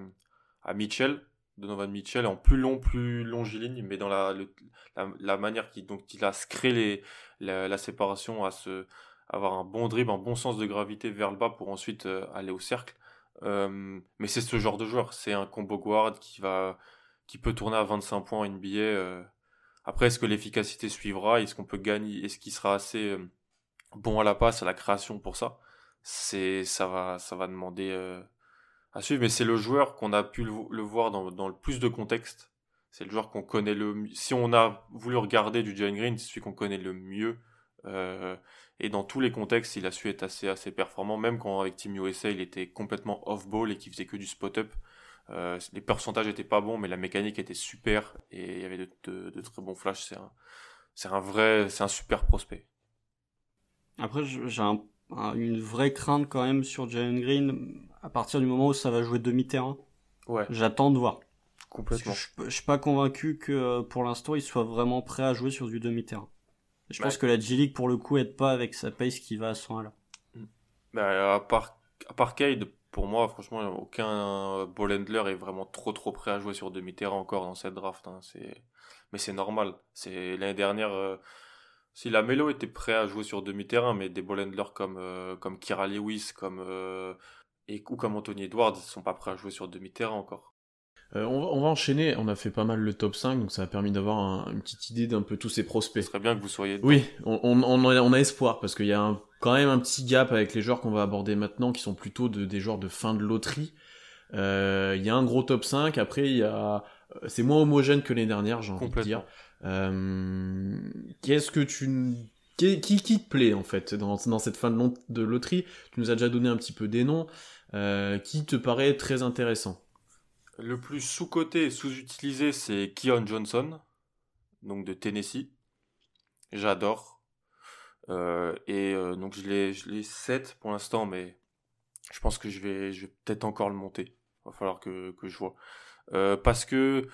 Mitchell, Donovan Mitchell, en plus long, plus longiligne, mais dans la, la, manière qui, donc, il a créé la séparation, à se, avoir un bon dribble, un bon sens de gravité vers le bas pour ensuite euh, aller au cercle. Euh, mais c'est ce genre de joueur. C'est un combo guard qui va, qui peut tourner à 25 points en NBA. euh. Après, est-ce que l'efficacité suivra? Est-ce qu'on peut gagner? Est-ce qu'il sera assez euh, bon à la passe, à la création pour ça? C'est, ça va, ça va demander euh, à suivre. Mais c'est le joueur qu'on a pu le, voir dans, dans le plus de contexte. C'est le joueur qu'on connaît le mieux. Si on a voulu regarder du Jalen Green, c'est celui qu'on connaît le mieux. Et dans tous les contextes, il a su être assez, assez performant, même quand avec Team USA, il était complètement off-ball et qu'il faisait que du spot-up. Euh, les pourcentages étaient pas bons, mais la mécanique était super et il y avait de, de- de très bons flashs. C'est un, c'est un vrai, c'est un super prospect. Après, je- j'ai un- un- une vraie crainte quand même sur Jalen Green à partir du moment où ça va jouer demi-terrain. Ouais, J'attends de voir. Complètement. je, je suis pas convaincu que euh, pour l'instant il soit vraiment prêt à jouer sur du demi-terrain. Je pense que la G-League pour le coup aide pas avec sa pace qui va à ce point-là. Bah, à part, à part Cade, pour moi, franchement, aucun ball handler est vraiment trop trop prêt à jouer sur demi-terrain encore dans cette draft. hein. Mais c'est normal. C'est l'année dernière. euh, Si la Melo était prêt à jouer sur demi-terrain, mais des ball handlers comme euh, comme Kira Lewis, comme euh, et ou comme Anthony Edwards, ils sont pas prêts à jouer sur demi-terrain encore. Euh, on, va, on va enchaîner, on a fait pas mal le top 5, donc ça a permis d'avoir un- une petite idée d'un peu tous ces Ce prospects. serait bien que vous soyez. dedans. Oui, on, on, on a, on a espoir, parce qu'il y a un- quand même un petit gap avec les joueurs qu'on va aborder maintenant, qui sont plutôt de, des joueurs de fin de loterie. Euh, Il y a un gros top 5, après il y a... euh, C'est moins homogène que l'année dernière, j'ai envie de dire. Euh, Qu'est-ce que tu... Qui, qui, qui te plaît en fait dans, dans cette fin de, de loterie? Tu nous as déjà donné un petit peu des noms. Euh, qui te paraît très intéressant? Le plus sous-coté et sous-utilisé, c'est Keon Johnson, donc de Tennessee. J'adore. Euh, et euh, donc je l'ai, je l'ai 7 pour l'instant, mais je pense que je vais, peut-être encore le monter. Va falloir que, que je vois. Euh, parce que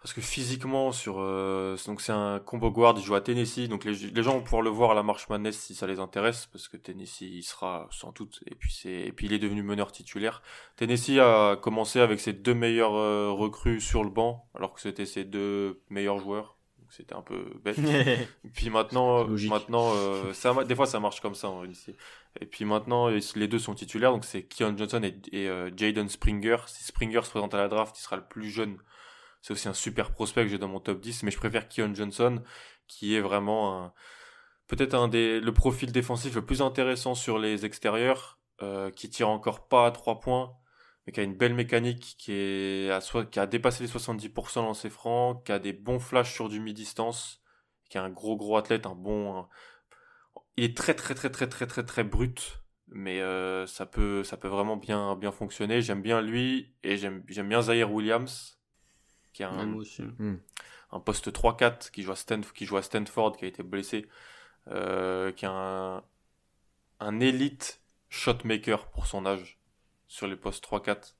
parce que physiquement sur euh, donc c'est un combo guard, il joue à Tennessee, donc les, les gens vont pouvoir le voir à la Marche Madness si ça les intéresse, parce que Tennessee il sera sans doute et puis c'est et puis il est devenu meneur titulaire. Tennessee a commencé avec ses deux meilleurs euh, recrues sur le banc, alors que c'était ses deux meilleurs joueurs. Donc c'était un peu bête. Puis maintenant, logique. maintenant, euh, ça, des fois ça marche comme ça en lycée. Et puis maintenant, les deux sont titulaires, donc c'est Keon Johnson et, et, euh, Jaden Springer. Si Springer se présente à la draft, il sera le plus jeune. C'est aussi un super prospect que j'ai dans mon top 10, mais je préfère Keon Johnson, qui est vraiment peut-être un des, le profil défensif le plus intéressant sur les extérieurs, euh, qui tire encore pas à 3 points, mais qui a une belle mécanique, qui, est à qui a dépassé les 70% dans ses francs, qui a des bons flashs sur du mi-distance, qui est un gros gros athlète, un bon, il est très très très très très très très brut, mais euh, ça peut ça peut vraiment bien bien fonctionner. J'aime bien lui et j'aime bien Zaire Williams, qui un, moi aussi. un poste 3-4 qui joue à Stanford, qui joue à Stanford, qui a été blessé, euh, qui est un un élite shotmaker pour son âge sur les postes 3-4,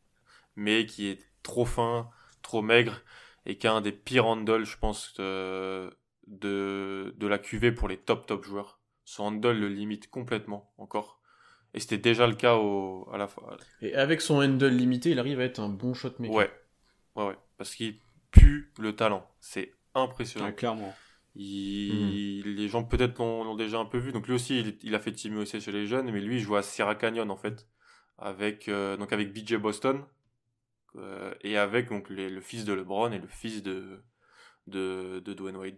mais qui est trop fin, trop maigre et qui a un des pires handles, je pense, de, de, de la QV pour les top top joueurs. Son handle le limite complètement encore. Et c'était déjà le cas au, à la fois. Et avec son handle limité, il arrive à être un bon shotmaker. Ouais, ouais, ouais. Parce qu'il pue le talent. C'est impressionnant. Ouais, clairement. Il- Les gens peut-être l'ont déjà un peu vu. Donc lui aussi, il, il a fait Team USA chez les jeunes, mais lui, il joue à Sierra Canyon en fait, avec euh, donc avec BJ Boston euh, et avec donc les- le fils de LeBron et le fils de de, de Dwayne Wade.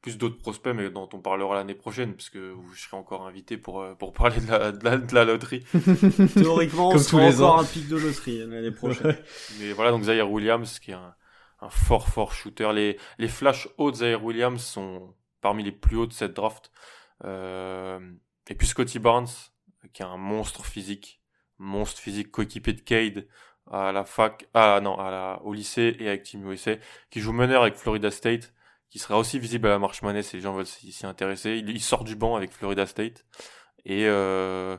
Plus d'autres prospects, mais dont on parlera l'année prochaine, parce que vous serez encore invité pour euh, pour parler de la, de la, de la loterie. Théoriquement, on sera encore ans. un pic de loterie l'année prochaine. Mais voilà, donc Zaire Williams, qui est un, un fort, fort shooter. Les, les flash hauts de Williams sont parmi les plus hauts de cette draft. et puis Scotty Barnes, qui est un monstre physique, monstre physique coéquipé de Cade à la fac, ah non, à la, au lycée et avec Team USA, qui joue meneur avec Florida State, qui sera aussi visible à la marche manette si les gens veulent s'y intéresser. Il, sort du banc avec Florida State. Et euh,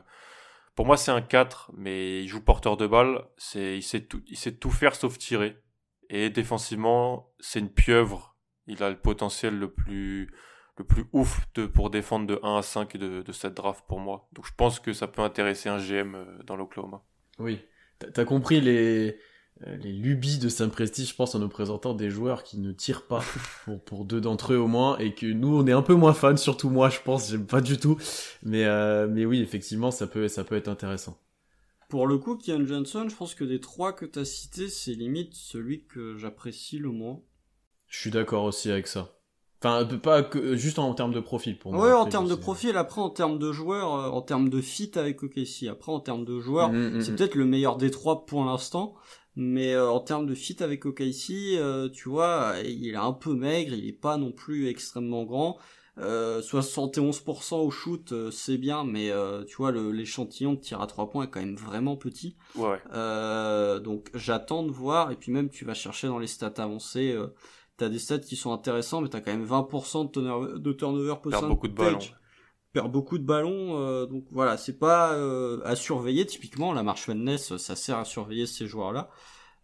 pour moi, c'est un 4, mais il joue porteur de balle. Il, sait tout, il sait tout faire sauf tirer. Et défensivement, c'est une pieuvre. Il a le potentiel le plus, le plus ouf de, pour défendre de 1 à 5 de, cette draft pour moi. Donc je pense que ça peut intéresser un GM euh, dans l'Oklahoma. Oui. T'as compris les, euh, les lubies de Saint-Presti, je pense, en nous présentant des joueurs qui ne tirent pas pour, pour deux d'entre eux au moins, et que nous, on est un peu moins fans, surtout moi, je pense, j'aime pas du tout. Mais, euh, mais oui, effectivement, ça peut, ça peut être intéressant. Pour le coup, Kian Johnson, je pense que des trois que t'as cités, c'est limite celui que j'apprécie le moins. Je suis d'accord aussi avec ça. Enfin, pas que juste en termes de profil pour moi. Ouais, en termes de profil. Après, en termes de joueurs, euh, en termes de fit avec OKC. Après, en termes de joueurs, mm, mm, c'est mm. peut-être le meilleur des trois pour l'instant. Mais euh, en termes de fit avec OKC, euh, tu vois, il est un peu maigre, il est pas non plus extrêmement grand. 71% au shoot, c'est bien, mais tu vois, l'échantillon de tir à trois points est quand même vraiment petit. Ouais. donc j'attends de voir, et puis même tu vas chercher dans les stats avancées t'as des stats qui sont intéressants, mais t'as quand même 20% de, turnover, de turnover Perd beaucoup de ballons. Perd beaucoup de ballons, euh, donc voilà, c'est pas euh, à surveiller. Typiquement, la marche Madness, ça sert à surveiller ces joueurs-là.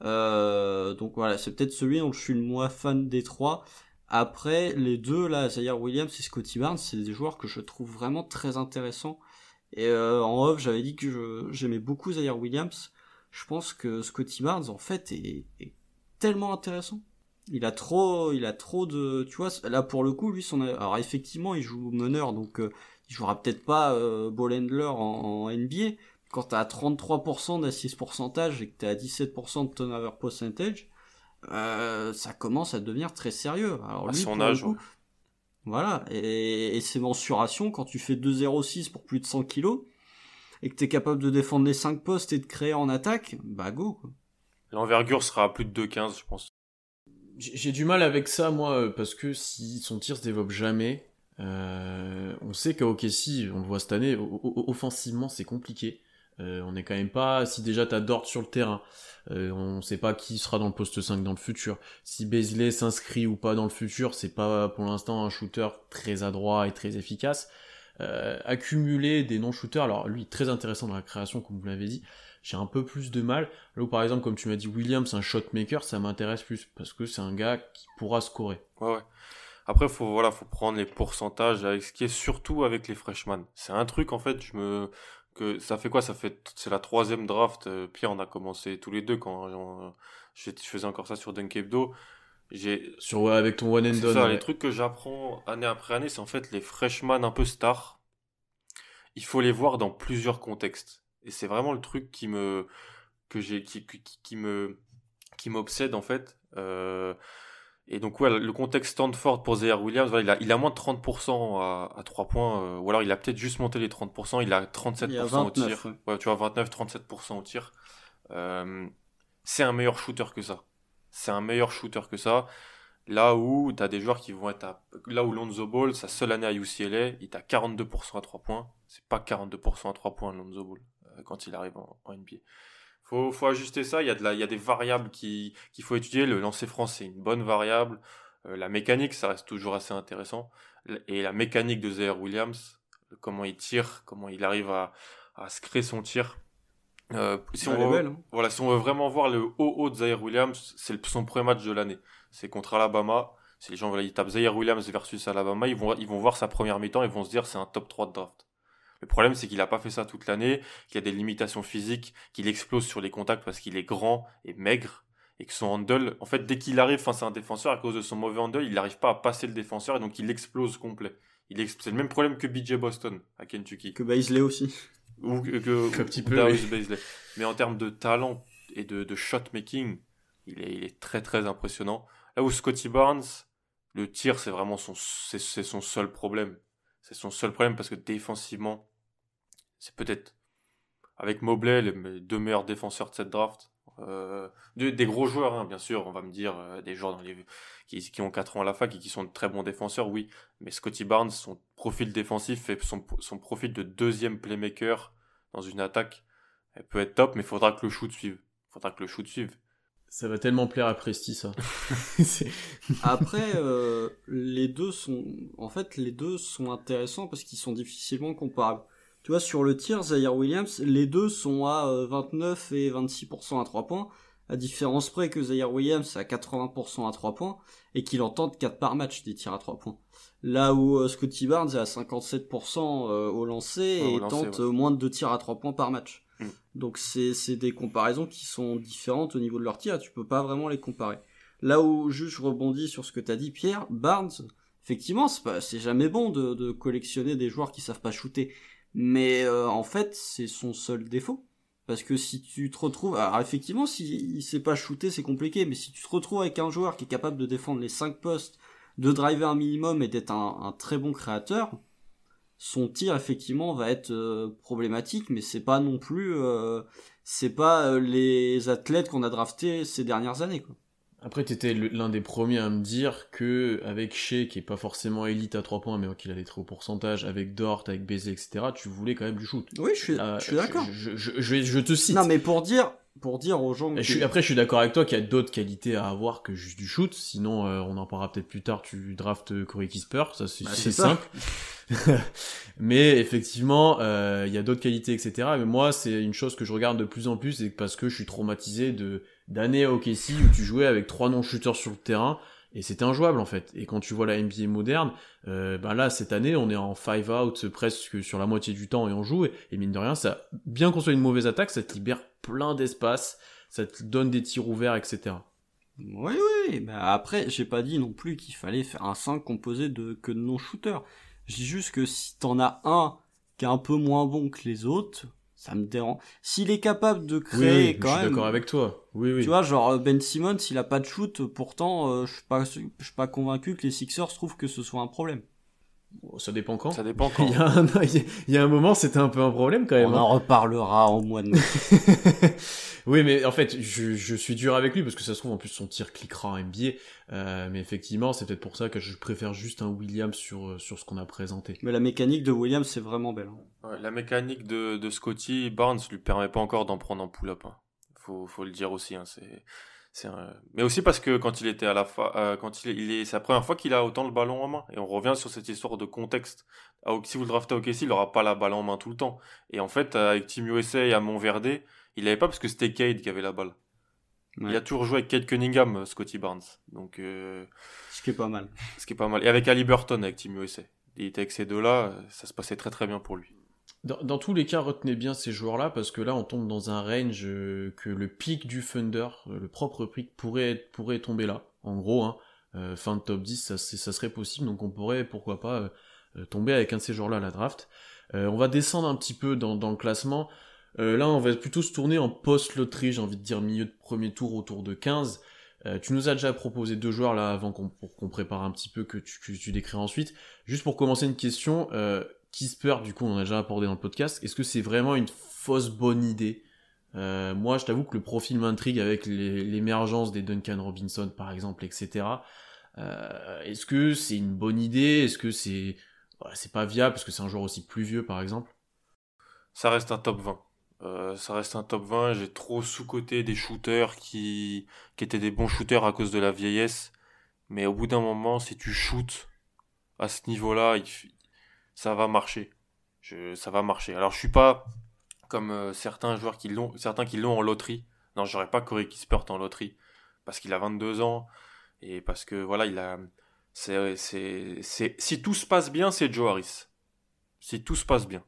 Euh, donc voilà, c'est peut-être celui dont je suis le moins fan des trois. Après, les deux, là, Zaire Williams et Scotty Barnes, c'est des joueurs que je trouve vraiment très intéressants. Et en off, j'avais dit que j'aimais beaucoup Zaire Williams. Je pense que Scotty Barnes, en fait, est tellement intéressant il a trop il a trop de tu vois là pour le coup lui son alors effectivement il joue meneur donc euh, il jouera peut-être pas euh, ball handler en, en NBA quand t'as 33% d'assist pourcentage et que t'as 17% de turnover percentage euh, ça commence à devenir très sérieux. Alors à son âge voilà. Et, et ses mensurations quand tu fais 2,06 pour plus de 100 kilos et que t'es capable de défendre les 5 postes et de créer en attaque bah go l'envergure sera à plus de 2,15 je pense. J'ai du mal avec ça, moi, euh, parce que si son tir se développe jamais, euh, on sait qu'à OKC, on le voit cette année, offensivement, c'est compliqué. Euh, on n'est quand même pas, si déjà t'as sur le terrain, euh, on sait pas qui sera dans le poste 5 dans le futur. Si Bezley s'inscrit ou pas dans le futur, c'est pas pour l'instant un shooter très adroit et très efficace. Euh, accumuler des non-shooters, alors lui très intéressant dans la création comme vous l'avez dit, j'ai un peu plus de mal. Là où par exemple, comme tu m'as dit, Williams, un shot maker, ça m'intéresse plus parce que c'est un gars qui pourra scorer. Ouais, ouais. Après, faut voilà, faut prendre les pourcentages avec ce qui est surtout avec les freshmen. C'est un truc en fait, je me que ça fait quoi? Ça fait c'est la troisième draft. Euh, Pierre, on a commencé tous les deux quand je faisais encore ça sur Dunkebdo. J'ai sur avec ton one and done. Ça, les trucs que j'apprends année après année, c'est en fait les freshmen un peu stars. Il faut les voir dans plusieurs contextes. Et c'est vraiment le truc qui me que j'ai qui, qui, qui, me qui m'obsède en fait. Euh, et donc ouais, le contexte Stanford pour Zaire Williams, il, a, il a moins de 30% à, à 3 points, euh, ou alors il a peut-être juste monté les 30%, il a 37% au tir. Ouais. tu vois, 29-37% au tir. Euh, c'est un meilleur shooter que ça. C'est un meilleur shooter que ça. Là où tu as des joueurs qui vont être à... Là où Lonzo Ball, sa seule année à UCLA, il est à 42% à 3 points. C'est pas 42% à 3 points Lonzo Ball. Euh, quand il arrive en, NBA. Faut, faut ajuster ça. Il y a de la, il y a des variables qui, qu'il faut étudier. Le lancer franc, c'est une bonne variable. Euh, la mécanique, ça reste toujours assez intéressant. Et la mécanique de Zaire Williams, comment il tire, comment il arrive à, à se créer son tir. Euh, si, on veut, hein. voilà, si on veut vraiment voir le haut haut de Zaire Williams, c'est son premier match de l'année. C'est contre Alabama. Si les gens veulent, ils tapent Zaire Williams versus Alabama, ils vont, ils vont voir sa première mi-temps, ils vont se dire c'est un top 3 de draft. Le problème, c'est qu'il n'a pas fait ça toute l'année, qu'il y a des limitations physiques, qu'il explose sur les contacts parce qu'il est grand et maigre, et que son handle, en fait, dès qu'il arrive face à un défenseur, à cause de son mauvais handle, il n'arrive pas à passer le défenseur, et donc il explose complet. Il C'est le même problème que BJ Boston à Kentucky. Que Baisley aussi. Ou que, un petit peu, Mais en termes de talent et de, shot making, il est, il est très très impressionnant. Là où Scotty Barnes, le tir, c'est vraiment son, c'est son seul problème. C'est son seul problème parce que défensivement, c'est peut-être avec Mobley les deux meilleurs défenseurs de cette draft. Euh, des gros joueurs, hein, bien sûr, on va me dire, euh, des joueurs dans les, qui, qui ont 4 ans à la fac et qui sont de très bons défenseurs, oui. Mais Scotty Barnes, son profil défensif et son, son profil de deuxième playmaker dans une attaque, elle peut être top, mais il faudra que le shoot suive. faudra que le shoot suive. Ça va tellement plaire à Presti, ça. Après, euh, les deux sont, en fait, les deux sont intéressants parce qu'ils sont difficilement comparables. Tu vois, sur le tir, Zaire Williams, les deux sont à 29 euh, et 26% à 3 points, à différence près que Zaire Williams à 80% à 3 points, et qu'il en tente 4 par match des tirs à 3 points. Là où euh, Scotty Barnes est à 57% au lancer et tente moins de 2 tirs à 3 points par match. Mm. Donc c'est des comparaisons qui sont différentes au niveau de leur tir, tu peux pas vraiment les comparer. Là où juste je rebondis sur ce que t'as dit Pierre, Barnes, effectivement c'est jamais bon de, collectionner des joueurs qui savent pas shooter, mais euh, en fait c'est son seul défaut. Parce que si tu te retrouves, alors effectivement, si sait pas shooter, c'est compliqué, mais si tu te retrouves avec un joueur qui est capable de défendre les 5 postes, de driver un minimum et d'être un, très bon créateur, son tir effectivement va être euh, problématique, mais c'est pas non plus, euh, c'est pas euh, les athlètes qu'on a draftés ces dernières années. Quoi. Après, t'étais l'un des premiers à me dire que avec Shea, qui est pas forcément élite à 3 points, mais qu'il a des très hauts pourcentages, avec Dort, avec Bézé, etc., tu voulais quand même du shoot. Oui, je suis, je suis d'accord. Je, je, je, te cite. Non, mais pour dire, pour dire aux gens. Que... après, je suis d'accord avec toi qu'il y a d'autres qualités à avoir que juste du shoot. Sinon, on en parlera peut-être plus tard. Tu draftes Corey Kisper, ça c'est bah, simple. mais effectivement, euh, il y a d'autres qualités, etc. Mais moi, c'est une chose que je regarde de plus en plus, et parce que je suis traumatisé de d'années au OKC où tu jouais avec trois non-shooters sur le terrain, et c'était injouable en fait. Et quand tu vois la NBA moderne, ben là cette année on est en five out presque sur la moitié du temps et on joue. Et, mine de rien, ça, bien qu'on soit une mauvaise attaque, ça te libère plein d'espace, ça te donne des tirs ouverts, etc. Oui, oui, mais après, j'ai pas dit non plus qu'il fallait faire un 5 composé de que de non-shooters. Je dis juste que si t'en as un qui est un peu moins bon que les autres, ça me dérange. S'il est capable de créer quand je même. suis d'accord avec toi. Oui, oui. Tu vois, genre Ben Simmons, s'il a pas de shoot, pourtant, euh, je suis pas, je suis pas convaincu que les Sixers trouvent que ce soit un problème. Ça dépend quand. Ça dépend quand. il, y a un, il y a un moment, c'était un peu un problème quand même. On hein. en reparlera en mois de mai. oui, mais en fait, je, je, suis dur avec lui parce que ça se trouve en plus son tir cliquera en NBA. Euh, mais effectivement, c'est peut-être pour ça que je préfère juste un Williams sur euh, sur ce qu'on a présenté. Mais la mécanique de Williams, c'est vraiment belle. Hein. Ouais, la mécanique de, de Scotty Barnes lui permet pas encore d'en prendre en pull-up. Hein. Faut faut le dire aussi. Hein, c'est mais aussi parce que quand il était à la fa... Euh, quand il est, il est... c'est la première fois qu'il a autant le ballon en main. Et on revient sur cette histoire de contexte. Si vous le draftez au KC, il n'aura pas la balle en main tout le temps. Et en fait, avec Team USA et à Montverde, il n'avait pas parce que c'était Cade qui avait la balle. Il a toujours joué avec Cade Cunningham, euh, Scotty Barnes. Donc, euh... Ce qui est pas mal. Ce qui est pas mal. Et avec Ali Burton avec Team USA. Il était avec ces deux-là, ça se passait très très bien pour lui. Dans, tous les cas, retenez bien ces joueurs-là, parce que là, on tombe dans un range euh, que le pic du Thunder, euh, le propre pic, pourrait, pourrait tomber là. En gros, hein, euh, fin de top 10, ça, serait possible, donc on pourrait, pourquoi pas, tomber avec un de ces joueurs-là à la draft. on va descendre un petit peu dans, le classement. là, on va plutôt se tourner en post-loterie, j'ai envie de dire milieu de premier tour, autour de 15. tu nous as déjà proposé deux joueurs là avant qu'on, prépare un petit peu que tu, que tu décris ensuite. Juste pour commencer une question, Kisper, du coup, on a déjà abordé dans le podcast. Est-ce que c'est vraiment une fausse bonne idée? Euh, Moi, je t'avoue que le profil m'intrigue avec l'émergence des Duncan Robinson, par exemple, etc. Euh, Est-ce que c'est une bonne idée? Est-ce que c'est c'est pas viable parce que c'est un joueur aussi plus vieux, par exemple? Ça reste un top 20. Euh, ça reste un top 20. J'ai trop sous-côté des shooters qui, qui étaient des bons shooters à cause de la vieillesse. Mais au bout d'un moment, si tu shootes à ce niveau-là, ça va marcher. Je, ça va marcher. Alors je suis pas comme euh, certains joueurs qui l'ont, certains qui l'ont en loterie. Non, j'aurais pas Corey Kispert en loterie parce qu'il a 22 ans et parce que voilà, il a c'est c'est c'est si tout se passe bien, c'est Joe Harris. Si tout se passe bien.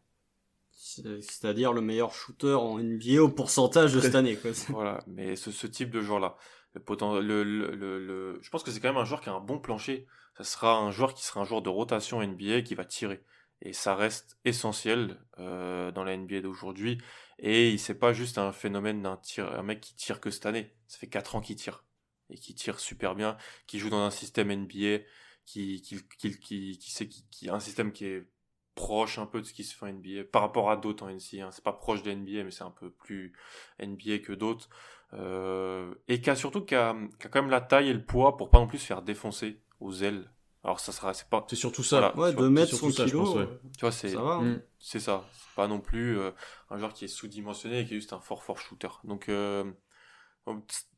C'est-à-dire le meilleur shooter en NBA au pourcentage de cette année. Quoi. voilà, mais ce, ce type de joueur-là, le, le, le, le, je pense que c'est quand même un joueur qui a un bon plancher. Ça sera un joueur qui sera un joueur de rotation NBA qui va tirer et ça reste essentiel euh, dans la NBA d'aujourd'hui. Et c'est pas juste un phénomène d'un mec qui tire que cette année. Ça fait 4 ans qu'il tire et qui tire super bien, qui joue dans un système NBA, qui qui qui qui, qui, un système qui est proche un peu de ce qui se fait en NBA par rapport à d'autres en NCAA. Hein. C'est pas proche de NBA, mais c'est un peu plus NBA que d'autres. euh, et qui a surtout qui a quand même la taille et le poids pour pas non plus se faire défoncer aux ailes. Alors ça sera, c'est pas, C'est surtout ça. Voilà. Ouais, tu 2 vois, mètres, c'est 100 surtout ça, je kilos, pense, ouais. euh, tu vois, c'est, ça va. hein. Mm. c'est ça. C'est pas non plus euh, un joueur qui est sous-dimensionné et qui est juste un fort fort shooter. Donc euh,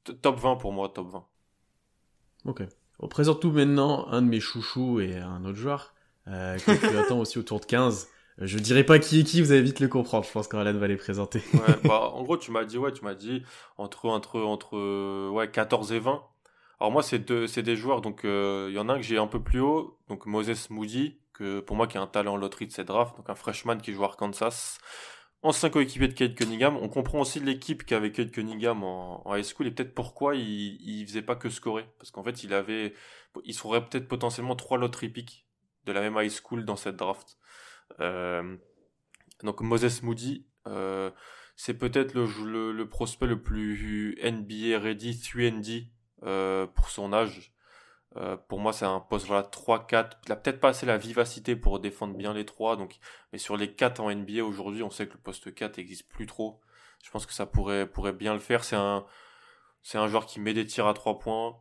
t- top 20 pour moi, top 20. Ok. On présente tout maintenant un de mes chouchous et un autre joueur euh, que tu attends aussi autour de 15. Euh, Je dirais pas qui est qui, vous allez vite le comprendre. Je pense qu'Alan va les présenter. Ouais, bah, en gros, tu m'as dit, ouais, tu m'as dit entre, entre, entre, ouais, 14 et 20. Alors moi, c'est c'est des joueurs, donc euh, il y en a un que j'ai un peu plus haut, donc Moses Moody, que pour moi qui a un talent en loterie de cette draft, donc un freshman qui joue à Arkansas, ancien coéquipier de Kate Cunningham. On comprend aussi l'équipe qu'avait Kate Cunningham en, high school et peut-être pourquoi il, il faisait pas que scorer, parce qu'en fait, il avait, il peut-être potentiellement trois loteries pick de la même high school dans cette draft. Euh, donc Moses Moody, euh, c'est peut-être le prospect le plus NBA ready, 3D euh, pour son âge. Euh, pour moi, c'est un poste voilà 3-4. Il a peut-être pas assez la vivacité pour défendre bien les trois. Donc, mais sur les 4 en NBA aujourd'hui, on sait que le poste 4 n'existe plus trop. Je pense que ça pourrait pourrait bien le faire. C'est un c'est un joueur qui met des tirs à 3 points,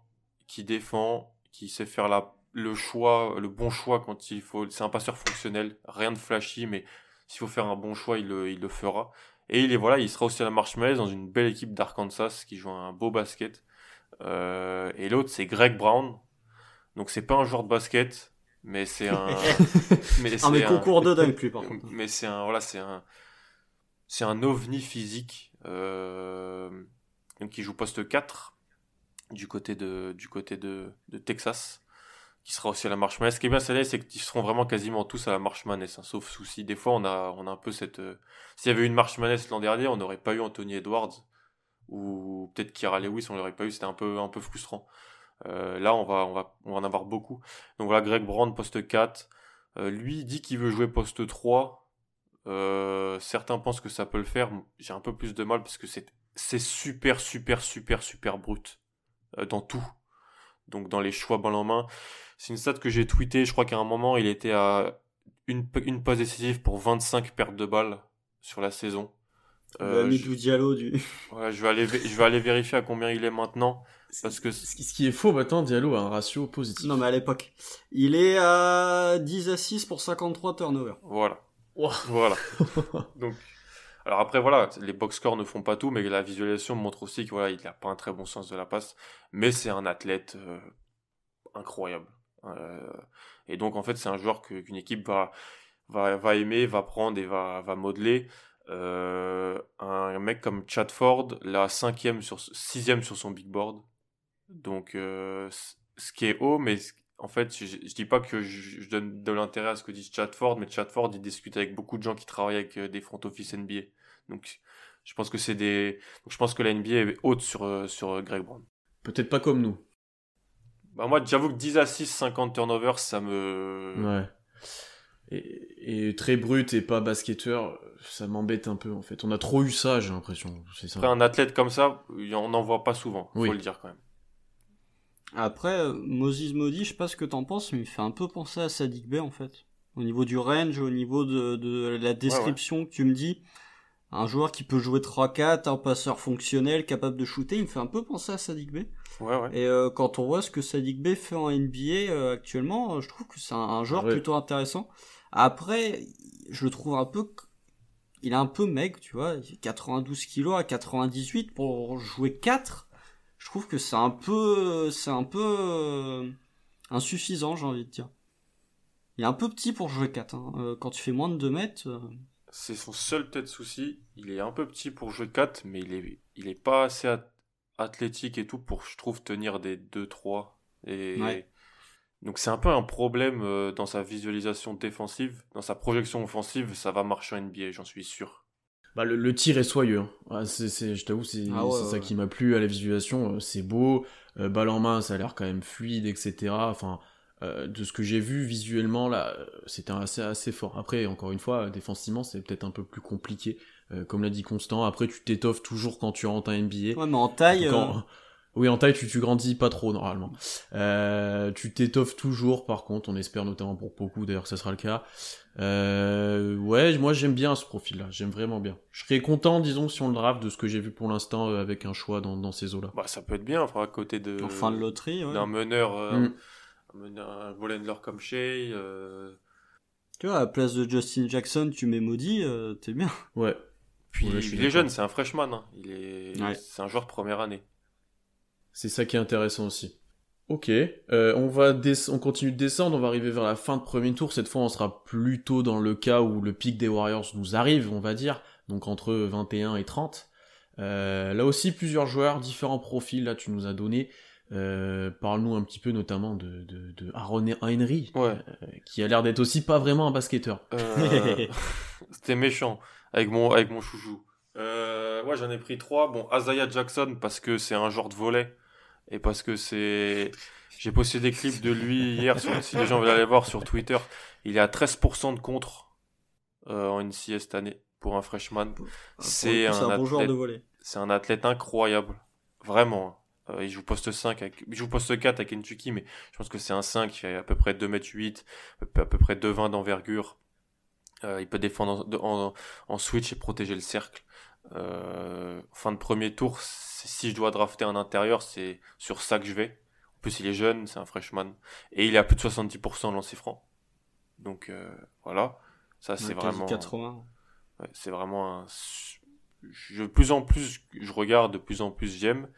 qui défend, qui sait faire la le choix, le bon choix quand il faut. C'est un passeur fonctionnel, rien de flashy, mais s'il faut faire un bon choix, il le, il le fera. Et il est voilà, il sera aussi à la Marshmallows dans une belle équipe d'Arkansas qui joue un beau basket. Euh, et l'autre c'est Greg Brown. Donc c'est pas un joueur de basket, mais c'est un. mais Ah, c'est mais un- concours de dunk, lui, par contre. mais c'est un voilà, c'est un c'est un ovni physique. Euh, donc il joue poste 4 du côté de du côté de, de Texas qui sera aussi à la marche manesse. Ce qui est bien cette année, c'est qu'ils seront vraiment quasiment tous à la marche manesse, hein, sauf souci. Des fois, on a, on a un peu cette. euh, S'il y avait eu une marche manesse l'an dernier, on n'aurait pas eu Anthony Edwards ou peut-être Kira Lewis, on l'aurait pas eu. C'était un peu, frustrant. Euh, là, on va, en avoir beaucoup. Donc voilà, Greg Brown poste 4. Euh, lui il dit qu'il veut jouer poste 3. Euh, certains pensent que ça peut le faire. J'ai un peu plus de mal parce que c'est super super super super brut dans tout. Donc dans les choix balle en main. C'est une stat que j'ai tweeté. Je crois qu'à un moment il était à une, une décisive pour 25 pertes de balles sur la saison. Euh, je, Midou Diallo du. ouais, je vais aller vé- je vais aller vérifier à combien il est maintenant parce que Ce qui, est faux maintenant, Diallo a un ratio positif. Non, mais à l'époque. Il est à 10 à 6 pour 53 turnovers. voilà. Voilà. Donc, alors après, voilà, les box scores ne font pas tout, mais la visualisation montre aussi que voilà, il n'a pas un très bon sens de la passe, mais c'est un athlète euh, incroyable. Euh, et donc, en fait, c'est un joueur qu'une équipe va, va, va aimer, va prendre et va, va modeler. Euh, un mec comme Chad Ford, la cinquième sur, sixième sur son big board. Donc, euh, ce qui est haut, mais en fait, je, je dis pas que je, je donne de l'intérêt à ce que dit Chad Ford, mais Chad Ford, il discute avec beaucoup de gens qui travaillent avec euh, des front office NBA. Donc, je pense que c'est des, donc je pense que la NBA est haute sur, sur Greg Brown. Peut-être pas comme nous. Bah, moi, j'avoue que 10 à 6, 50 turnovers, ça me, Ouais. Et, et très brut et pas basketteur, ça m'embête un peu en fait. On a trop eu ça, j'ai l'impression. C'est ça. après un athlète comme ça, on n'en voit pas souvent, faut Oui. le dire quand même. Après, euh, Moses Modi, je sais pas ce que t'en penses, mais il fait un peu penser à Sadik Bey, en fait. Au niveau du range, au niveau de, de la description que tu me dis. Un joueur qui peut jouer 3-4, un passeur fonctionnel, capable de shooter, il me fait un peu penser à Sadik Bey. Ouais, ouais. Et euh, quand on voit ce que Sadik Bey fait en NBA euh, actuellement, euh, je trouve que c'est un, un joueur Ouais. plutôt intéressant. Après, je le trouve un peu... Il est un peu maigre, tu vois. Il fait 92 kilos à 98 pour jouer 4. Je trouve que c'est un peu... C'est un peu... euh, insuffisant, j'ai envie de dire. Il est un peu petit pour jouer 4. hein. Euh, quand tu fais moins de 2 mètres... euh, C'est son seul peut-être souci. Il est un peu petit pour jouer 4, mais il est, il est pas assez at- athlétique et tout pour, je trouve, tenir des 2-3. Et Ouais. Donc c'est un peu un problème euh, dans sa visualisation défensive, dans sa projection offensive, ça va marcher en NBA, j'en suis sûr. Bah, le, le tir est soyeux. hein. C'est- je t'avoue, c'est, Ah ouais, c'est ouais, ça ouais. qui m'a plu à la visualisation. Euh, C'est beau, euh, balle en main, ça a l'air quand même fluide, etc. Enfin, euh, de ce que j'ai vu visuellement, là, c'était assez, assez fort. Après, encore une fois, défensivement, c'est peut-être un peu plus compliqué. Euh, comme l'a dit Constant, après, tu t'étoffes toujours quand tu rentres en NBA. Ouais, mais en taille... Quand- Oui, en taille, tu, tu grandis pas trop normalement. Euh, tu t'étoffes toujours, par contre, on espère notamment pour beaucoup, d'ailleurs que ça sera le cas. Euh, ouais, moi j'aime bien ce profil-là, j'aime vraiment bien. Je serais content, disons, si on le draft de ce que j'ai vu pour l'instant euh, avec un choix dans, dans ces eaux-là. Bah, ça peut être bien, enfin, à côté de. En fin de loterie, ouais. D'un meneur, euh, Mm. un meneur, un ball handler comme Shea. euh, Tu vois, à la place de Justin Jackson, tu mets Maudit, euh, t'es bien. Ouais. Puis Ouais, je suis il est jeune, c'est un freshman. hein. Il est, Ouais. c'est un joueur de première année. C'est ça qui est intéressant aussi. Ok, euh, on va on continue de descendre, on va arriver vers la fin de premier tour. Cette fois, on sera plutôt dans le cas où le pic des Warriors nous arrive, on va dire, donc entre 21 et 30. Euh, là aussi, plusieurs joueurs, différents profils. Là, tu nous as donné. Euh, Parle-nous un petit peu notamment de, de, de Aaron Henry, Ouais. qui a l'air d'être aussi pas vraiment un basketteur. Euh, C'était méchant avec mon, avec mon chouchou. Euh, ouais, j'en ai pris trois. Bon, Azaya Jackson parce que c'est un joueur de volet et parce que c'est. J'ai posté des clips de lui hier. Sur, si les gens veulent aller voir sur Twitter, il est à 13% de contre euh, en NCS cette année pour un freshman. C'est un un bon joueur de volley. C'est un athlète incroyable. Vraiment. Euh, il joue poste 5, avec... il joue poste 4 avec Kentucky, mais je pense que c'est un 5 qui fait à peu près 2m8, à peu près 2,20 d'envergure. Euh, il peut défendre en, en, en switch et protéger le cercle. Euh, fin de premier tour, si je dois drafter un intérieur, c'est sur ça que je vais. En plus, il est jeune, c'est un freshman. Et il est à plus de 70% de lancer franc. Donc euh, voilà. Ça, c'est vraiment. 80. Ouais, c'est vraiment un. Je, de plus en plus, je regarde, de plus en plus j'aime.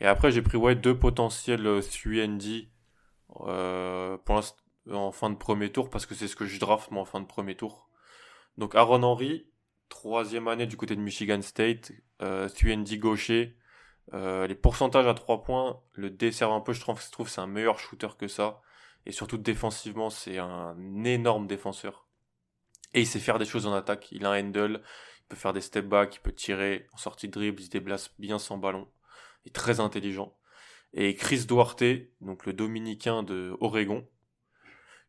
Et après, j'ai pris ouais, deux potentiels euh, 3ND euh, en fin de premier tour, parce que c'est ce que je draft moi en fin de premier tour. Donc Aaron Henry, troisième année du côté de Michigan State, euh, 3ND gaucher. Euh, les pourcentages à 3 points le desservent un peu, je trouve, je c'est un meilleur shooter que ça. Et surtout défensivement, c'est un énorme défenseur. Et il sait faire des choses en attaque. Il a un handle, il peut faire des step back, il peut tirer en sortie de dribble, il se déplace bien sans ballon. Il est très intelligent. Et Chris Duarte, donc le dominicain de Oregon,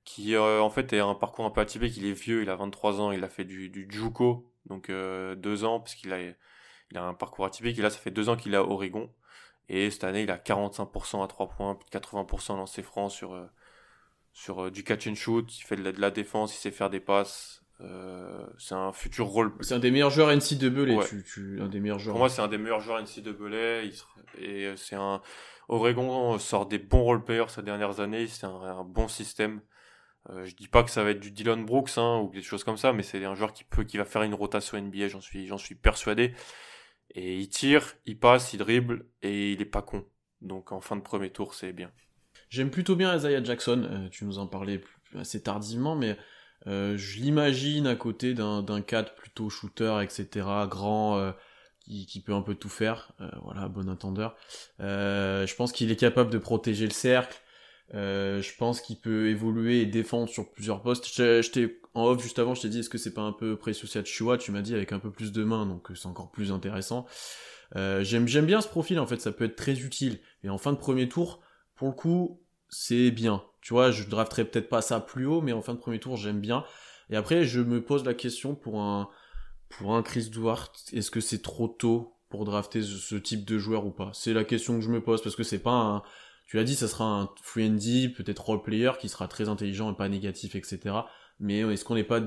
qui euh, en fait est un parcours un peu atypique. Il est vieux, il a 23 ans, il a fait du, du JUCO, donc euh, deux ans, parce qu'il a, il a un parcours atypique. Et là, ça fait deux ans qu'il est à Oregon. Et cette année, il a 45% à 3 points, plus de 80% lancé franc sur, euh, sur euh, du catch and shoot. Il fait de la, de la défense, il sait faire des passes. C'est un futur rôle. C'est un des meilleurs joueurs NCAA, Ouais. tu, tu, un des meilleurs joueurs. Pour moi, c'est un des meilleurs joueurs NCAA. Il sera- et c'est un Oregon sort des bons role players ces dernières années. C'est un, un bon système. Euh, je dis pas que ça va être du Dylan Brooks hein, ou des choses comme ça, mais c'est un joueur qui peut, qui va faire une rotation NBA. J'en suis, j'en suis persuadé. Et il tire, il passe, il dribble et il est pas con. Donc en fin de premier tour, c'est bien. J'aime plutôt bien Isaiah Jackson, euh, tu nous en parlais assez tardivement, mais euh, je l'imagine à côté d'un 4 plutôt shooter, etc., grand, euh, qui, qui peut un peu tout faire, euh, voilà, bon entendeur. Euh, je pense qu'il est capable de protéger le cercle, euh, je pense qu'il peut évoluer et défendre sur plusieurs postes. T'ai- en off juste avant, je t'ai dit, est-ce que c'est pas un peu Precious Chua Tu m'as dit avec un peu plus de main, donc euh, c'est encore plus intéressant. Euh, j'aime j'aime bien ce profil en fait, ça peut être très utile. Et en fin de premier tour, pour le coup, c'est bien. Tu vois, je drafterai peut-être pas ça plus haut, mais en fin de premier tour, j'aime bien. Et après, je me pose la question pour un pour un Chris Duarte, est-ce que c'est trop tôt pour drafter ce type de joueur ou pas? C'est la question que je me pose parce que c'est pas un tu l'as dit, ça sera un free and peut-être role player qui sera très intelligent et pas négatif, etc. Mais est-ce qu'on n'est pas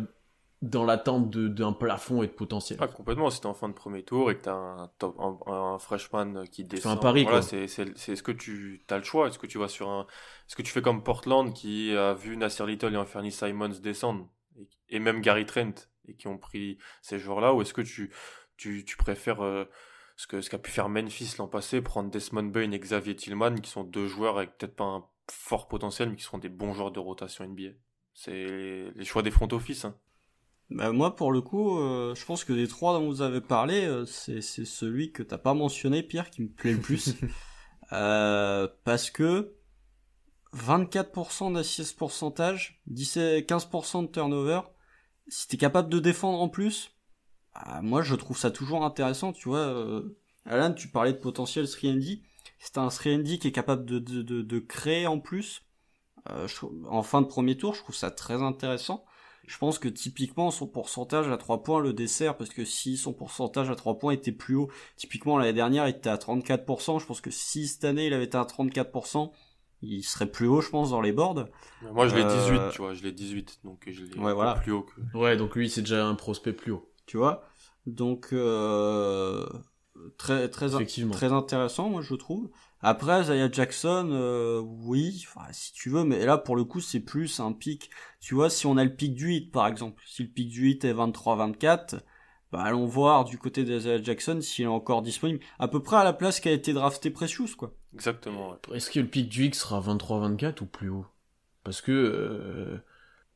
dans l'attente d'un plafond et de potentiel? Ah, complètement. Si t'es en fin de premier tour et que t'as un, top, un, un freshman qui descend. un pari, voilà, quoi. c'est, c'est, c'est est-ce que tu as le choix Est-ce que tu vas sur un. Est-ce que tu fais comme Portland qui a vu Nasir Little et Anthony Simons descendre et, et même Gary Trent et qui ont pris ces joueurs-là Ou est-ce que tu, tu, tu préfères euh, ce, que, ce qu'a pu faire Memphis l'an passé, prendre Desmond Bain et Xavier Tillman qui sont deux joueurs avec peut-être pas un fort potentiel mais qui seront des bons joueurs de rotation NBA C'est les choix des front office. Hein. Bah, moi, pour le coup, euh, je pense que des trois dont vous avez parlé, euh, c'est celui que t'as pas mentionné, Pierre, qui me plaît le plus. Euh, parce que 24% d'assises pourcentage, 17, 15% de turnover, si t'es capable de défendre en plus, ah, moi je trouve ça toujours intéressant, tu vois. Euh, Alan, tu parlais de potentiel 3D, c'est un 3D qui est capable de, de, de, de créer en plus. Euh, je en fin de premier tour, je trouve ça très intéressant. je pense que typiquement son pourcentage à 3 points le dessert parce que si son pourcentage à 3 points était plus haut, typiquement l'année dernière il était à 34%, je pense que si cette année il avait été à 34%, il serait plus haut je pense dans les boards. Moi je l'ai 18, Euh, tu vois, je l'ai 18 donc je l'ai Ouais, voilà. plus haut que Ouais, donc lui, c'est déjà un prospect plus haut. Tu vois. Donc euh, très très très intéressant moi je trouve. Après Zaya Jackson euh, oui, enfin, si tu veux mais là pour le coup c'est plus un pic. Tu vois si on a le pic du 8 par exemple, si le pic du 8 est 23 24 bah, allons voir du côté d'Isaiah Jackson s'il est encore disponible. À peu près à la place qu'a été drafté Precious, quoi. exactement. ouais. Est-ce que le pic du X sera 23-24 ou plus haut? Parce que euh,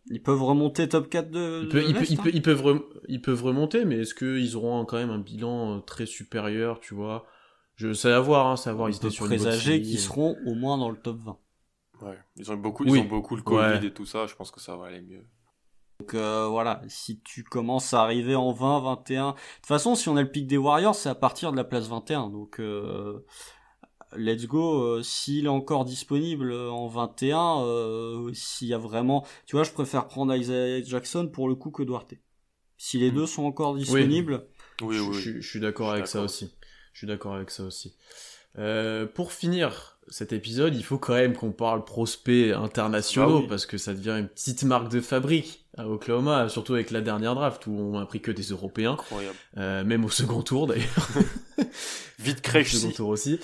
Ils peuvent remonter top 4 de, ils, peuvent, de ils, peuvent, l'Est, ils hein. peuvent- ils peuvent ils peuvent remonter, mais est-ce qu'ils auront quand même un bilan euh, très supérieur, tu vois? Je sais à voir, hein, c'est à voir. Ils étaient sur présager qu'ils euh. seront au moins dans le top 20. Ouais. Ils ont eu beaucoup, Oui. ils ont beaucoup le Covid Ouais. et tout ça. Je pense que ça va aller mieux. Donc euh, voilà, si tu commences à arriver en 20, 21... De toute façon, si on a le pic des Warriors, c'est à partir de la place 21. Donc euh, let's go. euh, S'il est encore disponible en 21, euh, s'il y a vraiment... Tu vois, je préfère prendre Isaiah Jackson pour le coup que Duarte. Si les Mm. deux sont encore disponibles... Oui, je, oui. je- je suis d'accord avec ça aussi. Je suis d'accord avec ça aussi. Euh, pour finir cet épisode, il faut quand même qu'on parle prospects internationaux oui. parce que ça devient une petite marque de fabrique à Oklahoma, surtout avec la dernière draft où on a pris que des Européens, Incroyable. euh, même au second tour d'ailleurs. Vite Au crèche second si. tour aussi.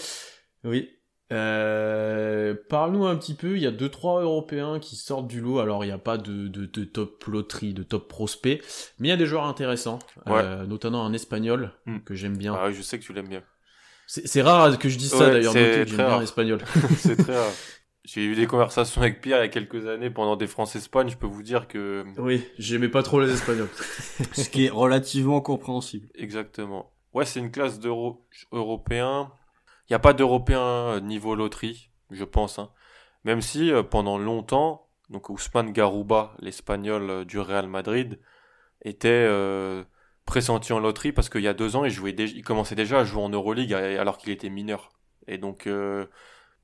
Oui. Euh, Parle-nous un petit peu, il y a deux trois Européens qui sortent du lot, alors il n'y a pas de, de, de top loterie, de top prospect, mais il y a des joueurs intéressants, Ouais. euh, notamment un espagnol Hmm. que j'aime bien. Ah oui, je sais que tu l'aimes bien. C'est rare que je dise ça d'ailleurs, que j'aime très bien rare. l'espagnol. C'est très rare. J'ai eu des conversations avec Pierre il y a quelques années pendant des France-Espagne. Je peux vous dire que oui, j'aimais pas trop les espagnols. ce qui est relativement compréhensible. Exactement. Ouais, c'est une classe d'euro européens. Il n'y a pas d'européens euh, niveau loterie, je pense. hein. Même si euh, pendant longtemps, donc Ousmane Garouba, l'espagnol euh, du Real Madrid, était euh, pressenti en loterie parce qu'il y a deux ans, il, jouait il commençait déjà à jouer en Euroleague alors qu'il était mineur. Et donc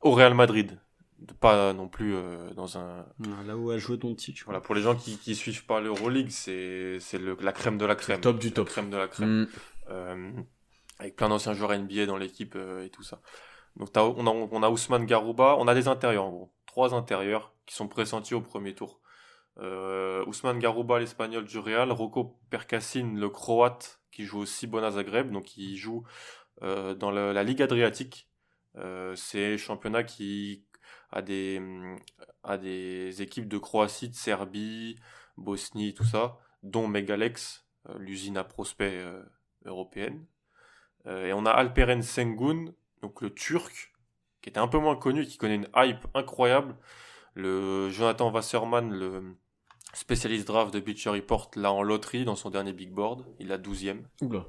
au Real Madrid, pas non plus dans un Là où a joué Doncic. voilà pour les gens qui qui suivent pas l'Euroleague, c'est le la crème de la crème, top du La top. crème de la crème Hmm. Avec plein d'anciens joueurs NBA dans l'équipe euh, et tout ça. Donc on a, on a Ousmane Garouba, on a des intérieurs en gros, trois intérieurs qui sont pressentis au premier tour. Euh, Ousmane Garouba, l'espagnol du Real, Rocco Percassin, le croate, qui joue aussi Bona Zagreb, donc il joue euh, dans la Ligue Adriatique. C'est un championnat qui a des, a des équipes de Croatie, de Serbie, Bosnie, tout ça, dont Megalex, l'usine à prospects européenne. Euh, et on a Alperen Sengun, donc le turc, qui était un peu moins connu, qui connaît une hype incroyable. Le Jonathan Wasserman, le spécialiste draft de Beecher Report, l'a en loterie dans son dernier big board. Il a 12e. Oula.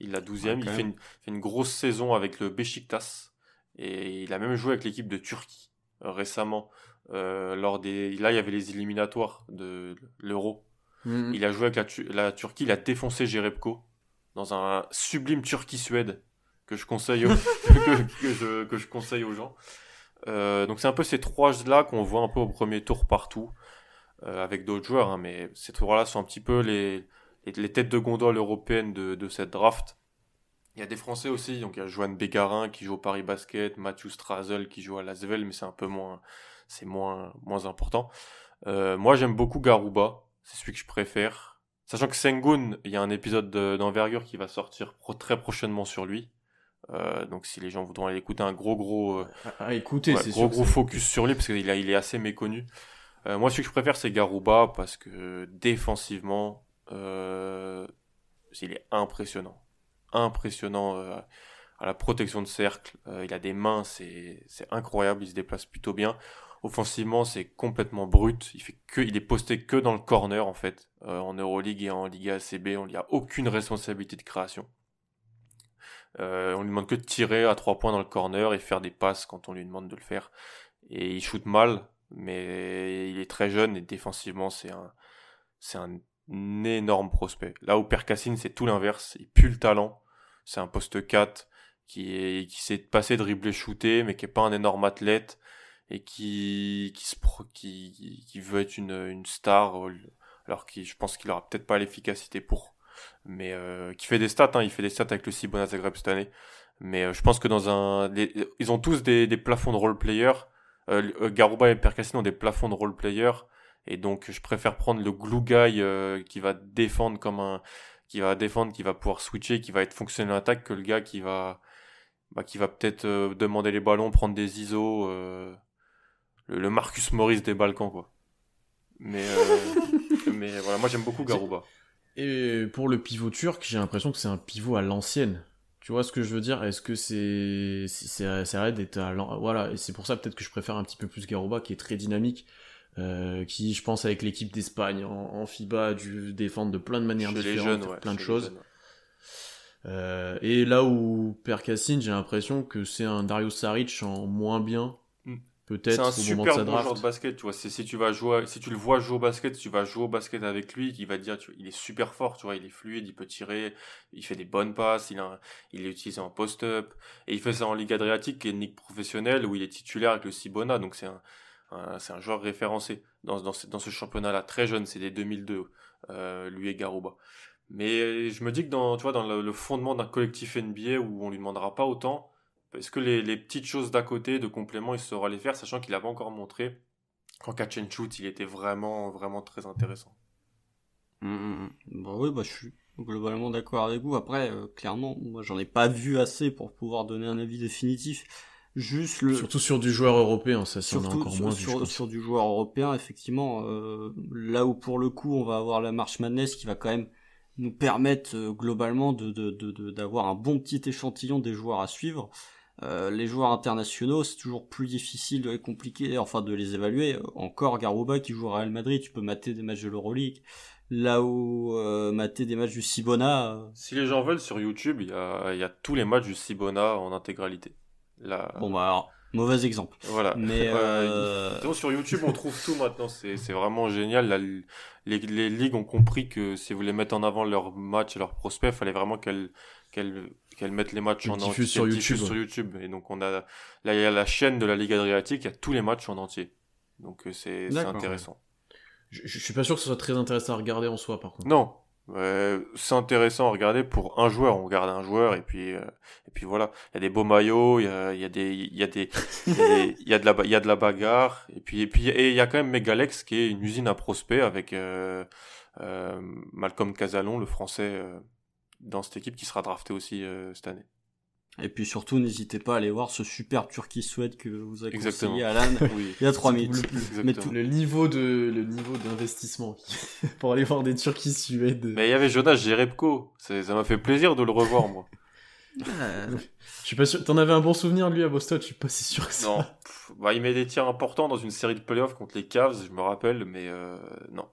Il a 12e. Ouais, il fait une, fait une grosse saison avec le Beşiktaş. Et il a même joué avec l'équipe de Turquie euh, récemment. Euh, lors des, là, il y avait les éliminatoires de l'Euro. Hmm. Il a joué avec la, la Turquie, il a défoncé Jerebko dans un sublime Turquie-Suède que je conseille, aux- que, je, que je conseille aux gens. Euh, donc c'est un peu ces trois-là qu'on voit un peu au premier tour partout, euh, avec d'autres joueurs, hein, mais ces trois-là sont un petit peu les, les, têtes de gondole européennes de, de cette draft. Il y a des Français aussi, donc il y a Joanne Bégarin qui joue au Paris Basket, Mathieu Strazel qui joue à Lasvel, mais c'est un peu moins, c'est moins, moins important. Euh, moi j'aime beaucoup Garouba, c'est celui que je préfère. Sachant que Sengun, il y a un épisode de- d'envergure qui va sortir pro- très prochainement sur lui. Euh, donc si les gens voudront aller écouter un gros gros euh, Ah, écoutez, ouais, c'est gros gros focus sur lui parce qu'il il est assez méconnu. Euh, moi celui que je préfère c'est Garouba parce que défensivement il est impressionnant. Impressionnant à la protection de cercle. Il a des mains, c'est incroyable, il se déplace plutôt bien. Offensivement, c'est complètement brut. Il est posté que dans le corner en fait. Euh, en Euroleague et en Liga ACB, on n'y a aucune responsabilité de création. Euh, on lui demande que de tirer à trois points dans le corner et faire des passes quand on lui demande de le faire. Et il shoot mal, mais il est très jeune et défensivement c'est un c'est un énorme prospect. Là où Percassine c'est tout l'inverse, il pue le talent. C'est un poste 4 qui est qui sait passer, dribbler, shooter, mais qui est pas un énorme athlète et qui qui veut être une une star. Alors alors qu'il, je pense qu'il aura peut-être pas l'efficacité pour. Mais euh, qui fait des stats, hein, il fait des stats avec le Cibona Zagreb cette année. Mais euh, je pense que dans un, ils ont tous des, des plafonds de role player. Euh, euh, Garouba et Percassin ont des plafonds de role player. Et donc, je préfère prendre le glue guy euh, qui va défendre comme un, qui va défendre, qui va pouvoir switcher, qui va être fonctionnel en attaque, que le gars qui va, bah, qui va peut-être euh, demander les ballons, prendre des ISO, euh, le, le Marcus Morris des Balkans, quoi. Mais, euh, mais voilà, moi j'aime beaucoup Garouba. Et pour le pivot turc, j'ai l'impression que c'est un pivot à l'ancienne. Tu vois ce que je veux dire? Est-ce que c'est c'est d'être à voilà et c'est pour ça peut-être que je préfère un petit peu plus Garouba qui est très dynamique, euh, qui je pense avec l'équipe d'Espagne en, en FIBA a dû défendre de plein de manières Chez différentes, jeunes, ouais, plein de choses. jeunes, ouais. Euh, et là où Percassin, j'ai l'impression que c'est un Dario Saric en moins bien. Peut-être C'est un super bon joueur de basket, tu vois. C'est si tu vas jouer, si tu le vois jouer au basket, si tu vas jouer au basket avec lui, qui va te dire, tu, il est super fort, tu vois, il est fluide, il peut tirer, il fait des bonnes passes, il, a, il est utilisé en post-up, et il fait ça en Ligue Adriatique, qui est une ligue professionnelle où il est titulaire avec le Cibona, donc c'est un, un- c'est un joueur référencé dans, dans ce, dans ce championnat-là, très jeune, c'est des 2002, euh, lui et Garouba. Mais je me dis que dans, tu vois, dans le, le fondement d'un collectif NBA où on lui demandera pas autant, est-ce que les, les petites choses d'à côté, de complément, il saura les faire, sachant qu'il n'a pas encore montré qu'en catch and shoot, il était vraiment, vraiment très intéressant? Mm, mm, mm. Bah oui, bah je suis globalement d'accord avec vous. Après, euh, clairement, moi j'en ai pas vu assez pour pouvoir donner un avis définitif. Juste le Surtout sur du joueur européen, ça c'est on a surtout encore sur, moins vu, sur, pense. sur du joueur européen, effectivement, euh, là où pour le coup on va avoir la marche Madness qui va quand même nous permettre euh, globalement de de- de- de- d'avoir un bon petit échantillon des joueurs à suivre. Euh, les joueurs internationaux, c'est toujours plus difficile et compliqué, enfin de les évaluer. Encore Garouba qui joue au Real Madrid, tu peux mater des matchs de l'Euroleague. Là où euh, mater des matchs du Cibona, euh, Si les gens veulent, sur YouTube, il y a, il y a tous les matchs du Cibona en intégralité. Là, bon bah alors, mauvais exemple. voilà. Mais euh, sur YouTube, on trouve tout maintenant. C'est c'est vraiment génial. Les, les ligues ont compris que si vous voulez mettre en avant leurs matchs et leurs prospects, il fallait vraiment qu'elles qu'elles qu'elles mettent les matchs en entier. sur YouTube, sur. YouTube. Et donc, on a, là, il y a la chaîne de la Ligue Adriatique, il y a tous les matchs en entier. Donc, euh, c'est intéressant. Je, je suis pas sûr que ce soit très intéressant à regarder en soi, par contre. Non, euh, c'est intéressant à regarder pour un joueur. On regarde un joueur et puis euh, et puis voilà. Il y a des beaux maillots, il y a, il y a des il y a des il y a de la il y a de la bagarre et puis et puis et il y a quand même Megalex qui est une usine à prospects avec euh, euh, Malcolm Casalon, le français euh, dans cette équipe qui sera drafté aussi euh, cette année. et puis surtout n'hésitez pas à aller voir ce super Turkey Sweat que vous a Exactement. conseillé Alan Oui. il y a 3 Le- minutes. Mais tout- Le niveau de le niveau d'investissement pour aller voir des Turquie Suède. Mais il y avait Jonas Jerebko. Ça m'a fait plaisir de le revoir moi. Euh, Je suis pas sûr. T'en avais un bon souvenir de lui à Boston? Je suis pas si sûr que ça. Non, Pff, bah, il met des tirs importants dans une série de playoffs contre les Cavs, je me rappelle, mais euh, non.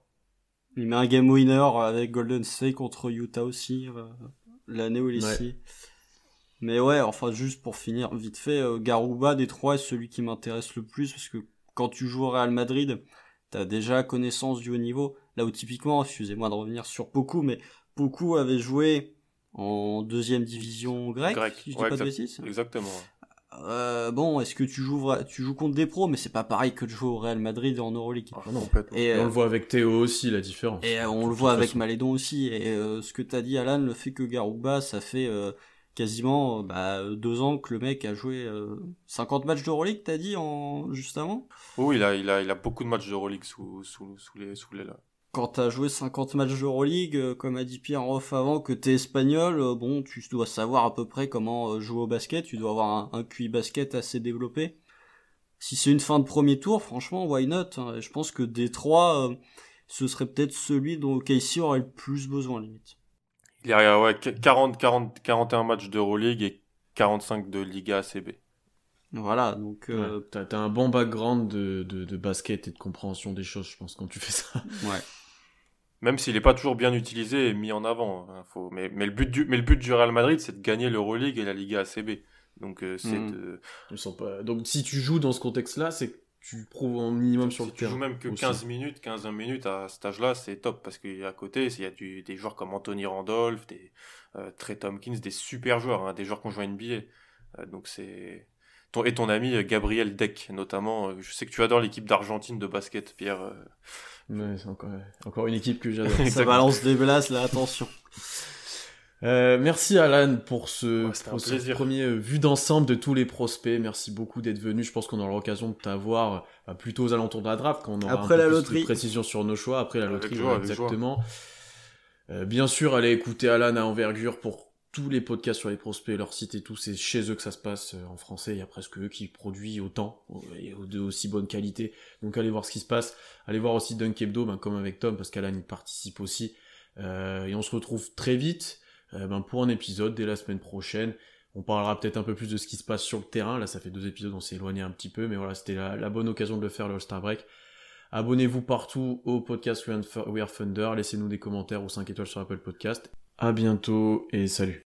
Il met un game winner avec Golden State contre Utah aussi euh, l'année où il est Ouais. ici. Mais ouais, enfin juste pour finir vite fait, euh, Garouba des trois est celui qui m'intéresse le plus parce que quand tu joues au Real Madrid, t'as déjà connaissance du haut niveau. Là où typiquement, excusez-moi de revenir sur beaucoup, mais beaucoup avait joué en deuxième division grecque, Grec, si je ouais, dis pas de bêtises. Exactement. Euh, bon, est-ce que tu joues tu joues contre des pros, mais c'est pas pareil que de jouer au Real Madrid et en Euroleague. Ah non. Et, Et on euh, le voit avec Théo aussi la différence. et euh, on le voit avec façon. Malédon aussi. Et euh, ce que t'as dit, Alan, le fait que Garouba, ça fait euh, quasiment bah, deux ans que le mec a joué euh, 50 matchs d'Euroleague, t'as dit en juste avant? Oui, il a, il a, il a beaucoup de matchs de Euroleague sous, sous, sous les, sous les là. Quand t'as joué 50 matchs d'Euroleague, euh, comme a dit Pierre Hoff avant, que t'es espagnol, euh, bon, tu dois savoir à peu près comment euh, jouer au basket. Tu dois avoir un, un QI basket assez développé. Si c'est une fin de premier tour, franchement, why not hein. Je pense que des trois, euh, ce serait peut-être celui dont Casey aurait le plus besoin, limite. Il y a ouais, 40, 40, 41 matchs d'Euroleague et 45 de Liga ACB. Voilà, donc euh, Ouais, T'as t'as un bon background de, de, de basket et de compréhension des choses, je pense, quand tu fais ça. ouais. Même s'il n'est pas toujours bien utilisé et mis en avant. hein, faut... mais, mais, le but du, mais le but du Real Madrid, c'est de gagner l'Euroleague et la Liga ACB. Donc euh, c'est Mhm. de... Ils sont pas... Donc si tu joues dans ce contexte-là, c'est que tu prouves un minimum sur si le tu terrain. joues même que aussi. 15 minutes, 15 minutes à cet âge-là, c'est top parce qu'à côté, il y a du, des joueurs comme Anthony Randolph, des euh, Trey Tompkins, des super joueurs, hein, des joueurs qui ont joué à NBA. Euh, donc c'est ton, et ton ami euh, Gabriel Deck, notamment. Je sais que tu adores l'équipe d'Argentine de basket, Pierre. Ouais, c'est encore, encore une équipe que j'adore. Ça balance des blasts, là, attention. Euh, merci Alan pour ce, Ouais, pour premier euh, vue d'ensemble de tous les prospects. Merci beaucoup d'être venu. Je pense qu'on aura l'occasion de t'avoir euh, plutôt aux alentours de la draft quand on aura Après un peu la plus loterie. de précision sur nos choix. Après la loterie, joie, ouais, exactement. Euh, bien sûr, allez écouter Alan à envergure pour tous les podcasts sur les prospects, leur site et tout. C'est chez eux que ça se passe euh, en français. Il y a presque eux qui produisent autant euh, et de aussi bonne qualité. Donc allez voir ce qui se passe. Allez voir aussi Dunk Hebdo, ben, comme avec Tom, parce qu'Alan y participe aussi. Euh, et on se retrouve très vite ben, pour un épisode dès la semaine prochaine. On parlera peut-être un peu plus de ce qui se passe sur le terrain. Là, ça fait deux épisodes, on s'est éloigné un petit peu, mais voilà, c'était la, la bonne occasion de le faire, le All-Star Break. Abonnez-vous partout au podcast We Are Thunder. Laissez-nous des commentaires ou 5 étoiles sur Apple Podcast. À bientôt et salut.